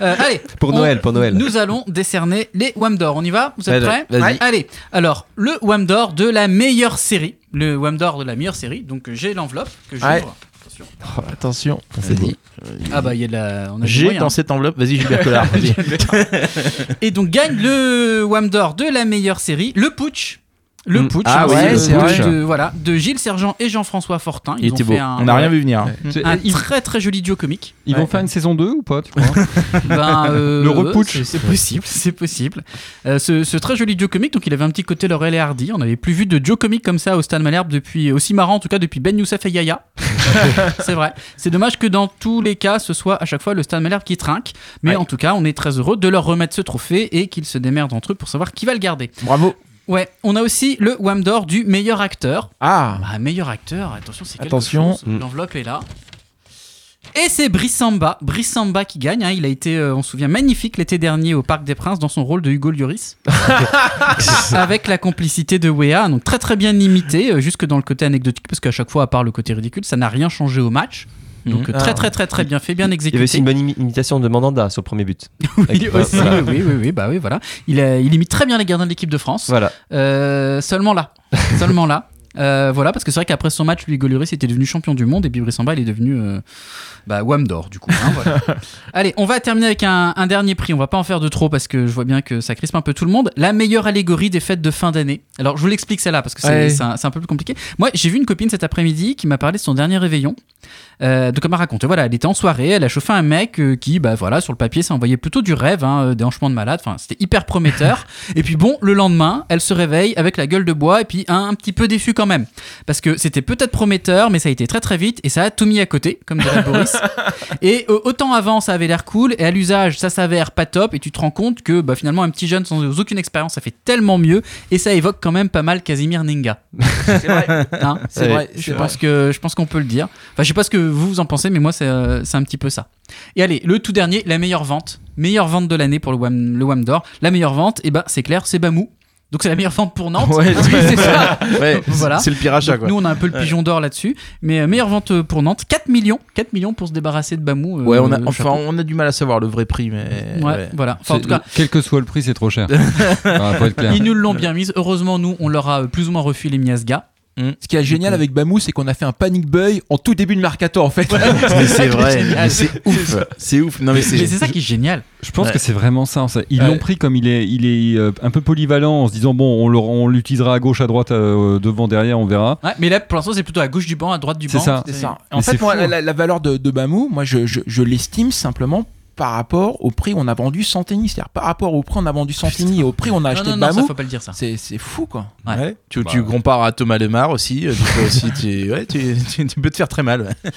Speaker 2: Euh, allez.
Speaker 1: Pour
Speaker 2: on-
Speaker 1: Noël, pour Noël.
Speaker 2: Nous allons décerner les Wham d'or. On y va? Vous êtes
Speaker 3: Allez,
Speaker 2: prêts? Allez. Alors le Wham d'or de la meilleure série. Le Wham d'or de la meilleure série. Donc euh, j'ai l'enveloppe que j'ouvre.
Speaker 3: Ouais.
Speaker 2: Attention.
Speaker 3: Oh, attention.
Speaker 1: C'est dit.
Speaker 2: Ah bah il y a de la. On
Speaker 3: J'ai dans cette enveloppe. Vas-y, Gilbert Collard. <laughs> vas-y.
Speaker 2: Et donc gagne le Wham d'or de la meilleure série, le Putsch. Le
Speaker 1: Mm.
Speaker 2: Putsch,
Speaker 3: Ah
Speaker 2: hein,
Speaker 3: ouais,
Speaker 2: le
Speaker 3: c'est
Speaker 2: Putsch
Speaker 3: vrai.
Speaker 2: de, voilà, de Gilles Sergent et Jean-François Fortin.
Speaker 3: Il
Speaker 2: Ils ont
Speaker 3: était
Speaker 2: fait
Speaker 3: beau.
Speaker 2: un,
Speaker 3: On n'a rien vu venir. hein.
Speaker 9: C'est-
Speaker 2: un
Speaker 9: ils,
Speaker 2: très très joli duo comique.
Speaker 9: ils vont
Speaker 3: Ouais.
Speaker 9: faire une saison 2 ou pas tu crois <laughs>
Speaker 2: Ben, <laughs> euh,
Speaker 9: Le reputsch.
Speaker 2: c'est- C'est possible, <laughs> c'est possible. Euh, ce, ce très joli duo comique, donc il avait un petit côté Laurel et Hardy. On n'avait plus vu de duo comique comme ça au Stade Malherbe depuis aussi marrant en tout cas depuis Ben Youssef et Yaya. c'est vrai. C'est dommage que dans tous les cas, ce soit à chaque fois le Stade Malherbe qui trinque. Mais
Speaker 3: Ouais.
Speaker 2: en tout cas, on est très heureux de leur remettre ce trophée et qu'ils se démerdent entre eux pour savoir qui va le garder.
Speaker 3: Bravo.
Speaker 2: Ouais, on a aussi le Wham d'or du meilleur acteur.
Speaker 3: Ah.
Speaker 2: Bah, meilleur acteur, attention, c'est quelque
Speaker 3: Attention.
Speaker 2: chose. L'enveloppe est là. Et c'est Brissamba, Brissamba qui gagne. hein. Il a été, euh, on se souvient, magnifique l'été dernier au Parc des Princes dans son rôle de Hugo Lloris, <laughs> avec la complicité de Wea. Donc très très bien imité, euh, jusque dans le côté anecdotique, parce qu'à chaque fois, à part le côté ridicule, ça n'a rien changé au match. Donc
Speaker 3: Mhm.
Speaker 2: euh, très
Speaker 3: Ah.
Speaker 2: très très très bien fait, bien
Speaker 1: Il y
Speaker 2: exécuté.
Speaker 1: avait aussi une bonne imi- imitation de Mandanda sur le premier but. <laughs>
Speaker 2: Oui,
Speaker 1: Avec-
Speaker 2: aussi,
Speaker 1: voilà.
Speaker 2: oui, oui, oui, bah oui, voilà. Il, a- il imite très bien les gardiens de l'équipe de France.
Speaker 1: Voilà.
Speaker 2: Euh, seulement là. seulement là. <laughs> Euh, voilà, parce que c'est vrai qu'après son match, lui, Goluris était devenu champion du monde et puis Brissamba, il est devenu euh, bah, d'or, du coup. hein, voilà. <laughs> Allez, on va terminer avec un, un dernier prix. On va pas en faire de trop parce que je vois bien que ça crispe un peu tout le monde. La meilleure allégorie des fêtes de fin d'année. Alors, je vous l'explique celle-là parce que c'est
Speaker 3: Ouais.
Speaker 2: un, peu plus compliqué. Moi, j'ai vu une copine cet après-midi qui m'a parlé de son dernier réveillon. Euh, donc elle m'a raconté, voilà, elle était en soirée, elle a chauffé un mec euh, qui, bah voilà, sur le papier, ça envoyait plutôt du rêve, hein, des hanchements de malade, enfin c'était hyper prometteur. <laughs> et puis bon, le lendemain, elle se réveille avec la gueule de bois et puis un, un petit peu déçue quand même, parce que c'était peut-être prometteur, mais ça a été très très vite et ça a tout mis à côté, comme dirait Boris. <laughs> Et euh, autant avant ça avait l'air cool et à l'usage ça s'avère pas top et tu te rends compte que bah, finalement un petit jeune sans aucune expérience ça fait tellement mieux et ça évoque quand même pas mal Casimir Ninga. <laughs>
Speaker 3: C'est vrai.
Speaker 2: Hein,
Speaker 3: C'est vrai,
Speaker 2: Je pense que je pense qu'on peut le dire. Enfin, je sais pas ce que vous vous en pensez, mais moi c'est euh, c'est un petit peu ça. Et allez, le tout dernier, la meilleure vente, meilleure vente de l'année pour le Wham, le Wham d'or. La meilleure vente, et ben c'est clair, c'est Bamou. Donc c'est la meilleure vente pour Nantes.
Speaker 3: Ouais, <laughs>
Speaker 2: c'est ça. <laughs>
Speaker 3: Ouais,
Speaker 2: Voilà.
Speaker 3: C'est le pire achat, quoi.
Speaker 2: nous on a un peu le pigeon d'or là-dessus, mais euh, meilleure vente euh, pour Nantes, 4 millions, 4 millions pour se débarrasser de Bamou. euh,
Speaker 3: Ouais, on a, enfin, on a du mal à savoir le vrai prix, mais.
Speaker 2: Ouais,
Speaker 3: ouais.
Speaker 2: voilà. Enfin, en tout cas,
Speaker 9: Quel que soit le prix, c'est trop cher. <laughs> Faut être clair.
Speaker 2: ils nous l'ont bien mise. Heureusement, nous, on leur a plus ou moins refilé Miasga.
Speaker 8: Ce qui est génial avec Bamou, c'est qu'on a fait un panic buy en tout début de mercato en fait. <laughs>
Speaker 3: Mais c'est <laughs> vrai, c'est ouf. C'est ouf. Non, mais c'est.
Speaker 2: c'est ça qui est génial.
Speaker 9: Je pense
Speaker 3: Ouais.
Speaker 9: que c'est vraiment ça. ça. Ils
Speaker 3: Ouais.
Speaker 9: l'ont pris comme il est, il est euh, un peu polyvalent en se disant bon, on le- on l'utilisera à gauche, à droite, euh, devant, derrière, on verra.
Speaker 2: Ouais, mais là, pour l'instant, c'est plutôt à gauche du banc, à droite du
Speaker 9: C'est
Speaker 2: banc.
Speaker 9: ça.
Speaker 8: C'est ça.
Speaker 9: Mais
Speaker 8: En fait, moi,
Speaker 9: fou, hein.
Speaker 8: la- la valeur de, de Bamou, moi, je, je- je l'estime simplement par rapport au prix où on a vendu Santini. C'est-à-dire par rapport au prix où on a vendu Santini et au prix où on a
Speaker 2: Non,
Speaker 8: acheté
Speaker 2: non, non, ça
Speaker 8: Bamou.
Speaker 2: faut pas le dire ça.
Speaker 8: C'est c'est fou, quoi.
Speaker 2: Ouais.
Speaker 3: Ouais. Tu,
Speaker 9: Bah,
Speaker 3: tu compares à Thomas Lemar aussi, euh, tu peux aussi, tu, ouais, tu, tu- tu peux te faire très mal. ouais.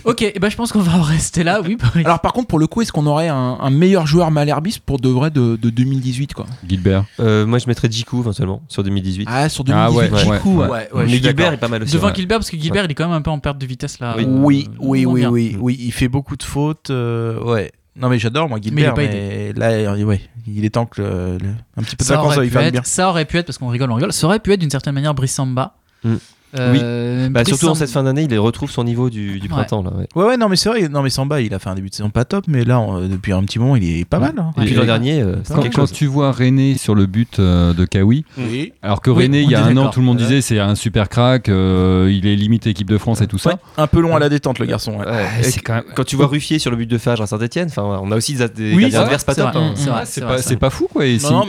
Speaker 3: <laughs>
Speaker 2: Ok, et ben je pense qu'on va en rester là, oui.
Speaker 8: Alors, par contre, pour le coup, est-ce qu'on aurait un, un meilleur joueur malherbiste pour de vrai de, de 2018, quoi?
Speaker 9: Gilbert.
Speaker 1: Euh, moi, je mettrais Jiku éventuellement sur 2018.
Speaker 8: Ah, sur
Speaker 9: Ah
Speaker 8: 2018,
Speaker 9: ouais,
Speaker 8: Jiku,
Speaker 9: ouais,
Speaker 8: ouais.
Speaker 3: Ouais, ouais, je
Speaker 1: Mais Gilbert est pas mal aussi.
Speaker 2: Devant
Speaker 1: ouais.
Speaker 2: Gilbert, parce que Gilbert, il est quand même un peu en perte de vitesse là.
Speaker 1: Oui.
Speaker 2: Euh,
Speaker 3: Oui, oui, oui, oui, il fait beaucoup de fautes. euh, ouais. Non, mais j'adore, moi,
Speaker 2: Mais il
Speaker 3: Gilbert. Mais, là, ouais, il est temps que le- le- un petit peu de
Speaker 2: Ça
Speaker 3: vacances, ça faire
Speaker 2: être,
Speaker 3: bien.
Speaker 2: ça aurait pu être, parce qu'on rigole, on rigole, ça aurait pu être d'une certaine manière Brissamba.
Speaker 1: Mm.
Speaker 2: Euh,
Speaker 1: Bah, surtout en cette fin d'année, il retrouve son niveau du, du
Speaker 2: Ouais.
Speaker 1: printemps. Là, ouais.
Speaker 3: Ouais, ouais, non, mais c'est vrai. Non, mais Samba, il a fait un début de saison pas top, mais là, on- depuis un petit moment, il est pas mal. hein.
Speaker 1: Et puis
Speaker 9: Et-
Speaker 1: l'an dernier, euh,
Speaker 9: Quand,
Speaker 1: quelque
Speaker 9: quand
Speaker 1: chose.
Speaker 9: tu vois René sur le but euh, de Kawi,
Speaker 3: Oui.
Speaker 9: alors que
Speaker 2: Oui,
Speaker 9: René, il y a un an, tout le monde disait c'est un super crack, euh, il est limite équipe de France et tout ça.
Speaker 3: Ouais, un peu long à la détente, le garçon. ouais.
Speaker 1: Ouais,
Speaker 9: c'est
Speaker 1: et
Speaker 9: quand même-
Speaker 1: Quand tu vois Ruffier sur le but de Fage à Saint-Etienne, on a aussi des, des
Speaker 2: Oui,
Speaker 1: adverses pas top.
Speaker 2: c'est
Speaker 9: pas, fou quoi.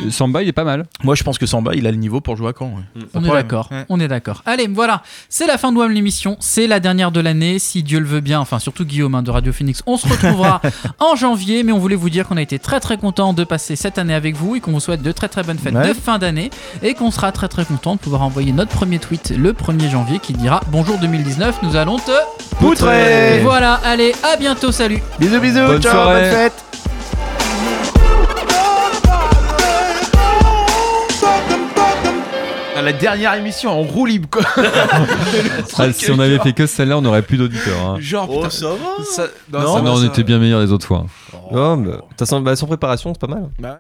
Speaker 9: Samba, il est pas mal.
Speaker 3: Moi, je pense que Samba, il a le niveau pour jouer à Caen. ouais.
Speaker 2: On est d'accord, on est d'accord. Allez, voilà, c'est la fin de WAM l'émission, c'est la dernière de l'année, si Dieu le veut bien, enfin surtout Guillaume hein, de Radio Phoenix. On se retrouvera <laughs> en janvier, mais on voulait vous dire qu'on a été très très content de passer cette année avec vous et qu'on vous souhaite de très très bonnes fêtes
Speaker 3: Ouais.
Speaker 2: de fin d'année et qu'on sera très très content de pouvoir envoyer notre premier tweet le 1er janvier qui dira Bonjour 2019, nous allons te...
Speaker 3: Poutré
Speaker 2: Voilà, allez, à bientôt, salut
Speaker 3: Bisous, bisous,
Speaker 9: Bonne
Speaker 3: ciao,
Speaker 9: soirée.
Speaker 3: bonne fête la dernière émission en roue libre quoi. <laughs>
Speaker 9: Ah, si on avait fait que celle-là, on aurait plus d'auditeurs. hein.
Speaker 8: Genre, putain,
Speaker 3: ça va
Speaker 8: ça-
Speaker 3: Non, ça
Speaker 9: non,
Speaker 3: va,
Speaker 9: on
Speaker 3: ça
Speaker 9: était bien meilleurs les autres fois.
Speaker 3: Oh,
Speaker 1: bah, sans préparation, c'est pas mal.
Speaker 8: Bah.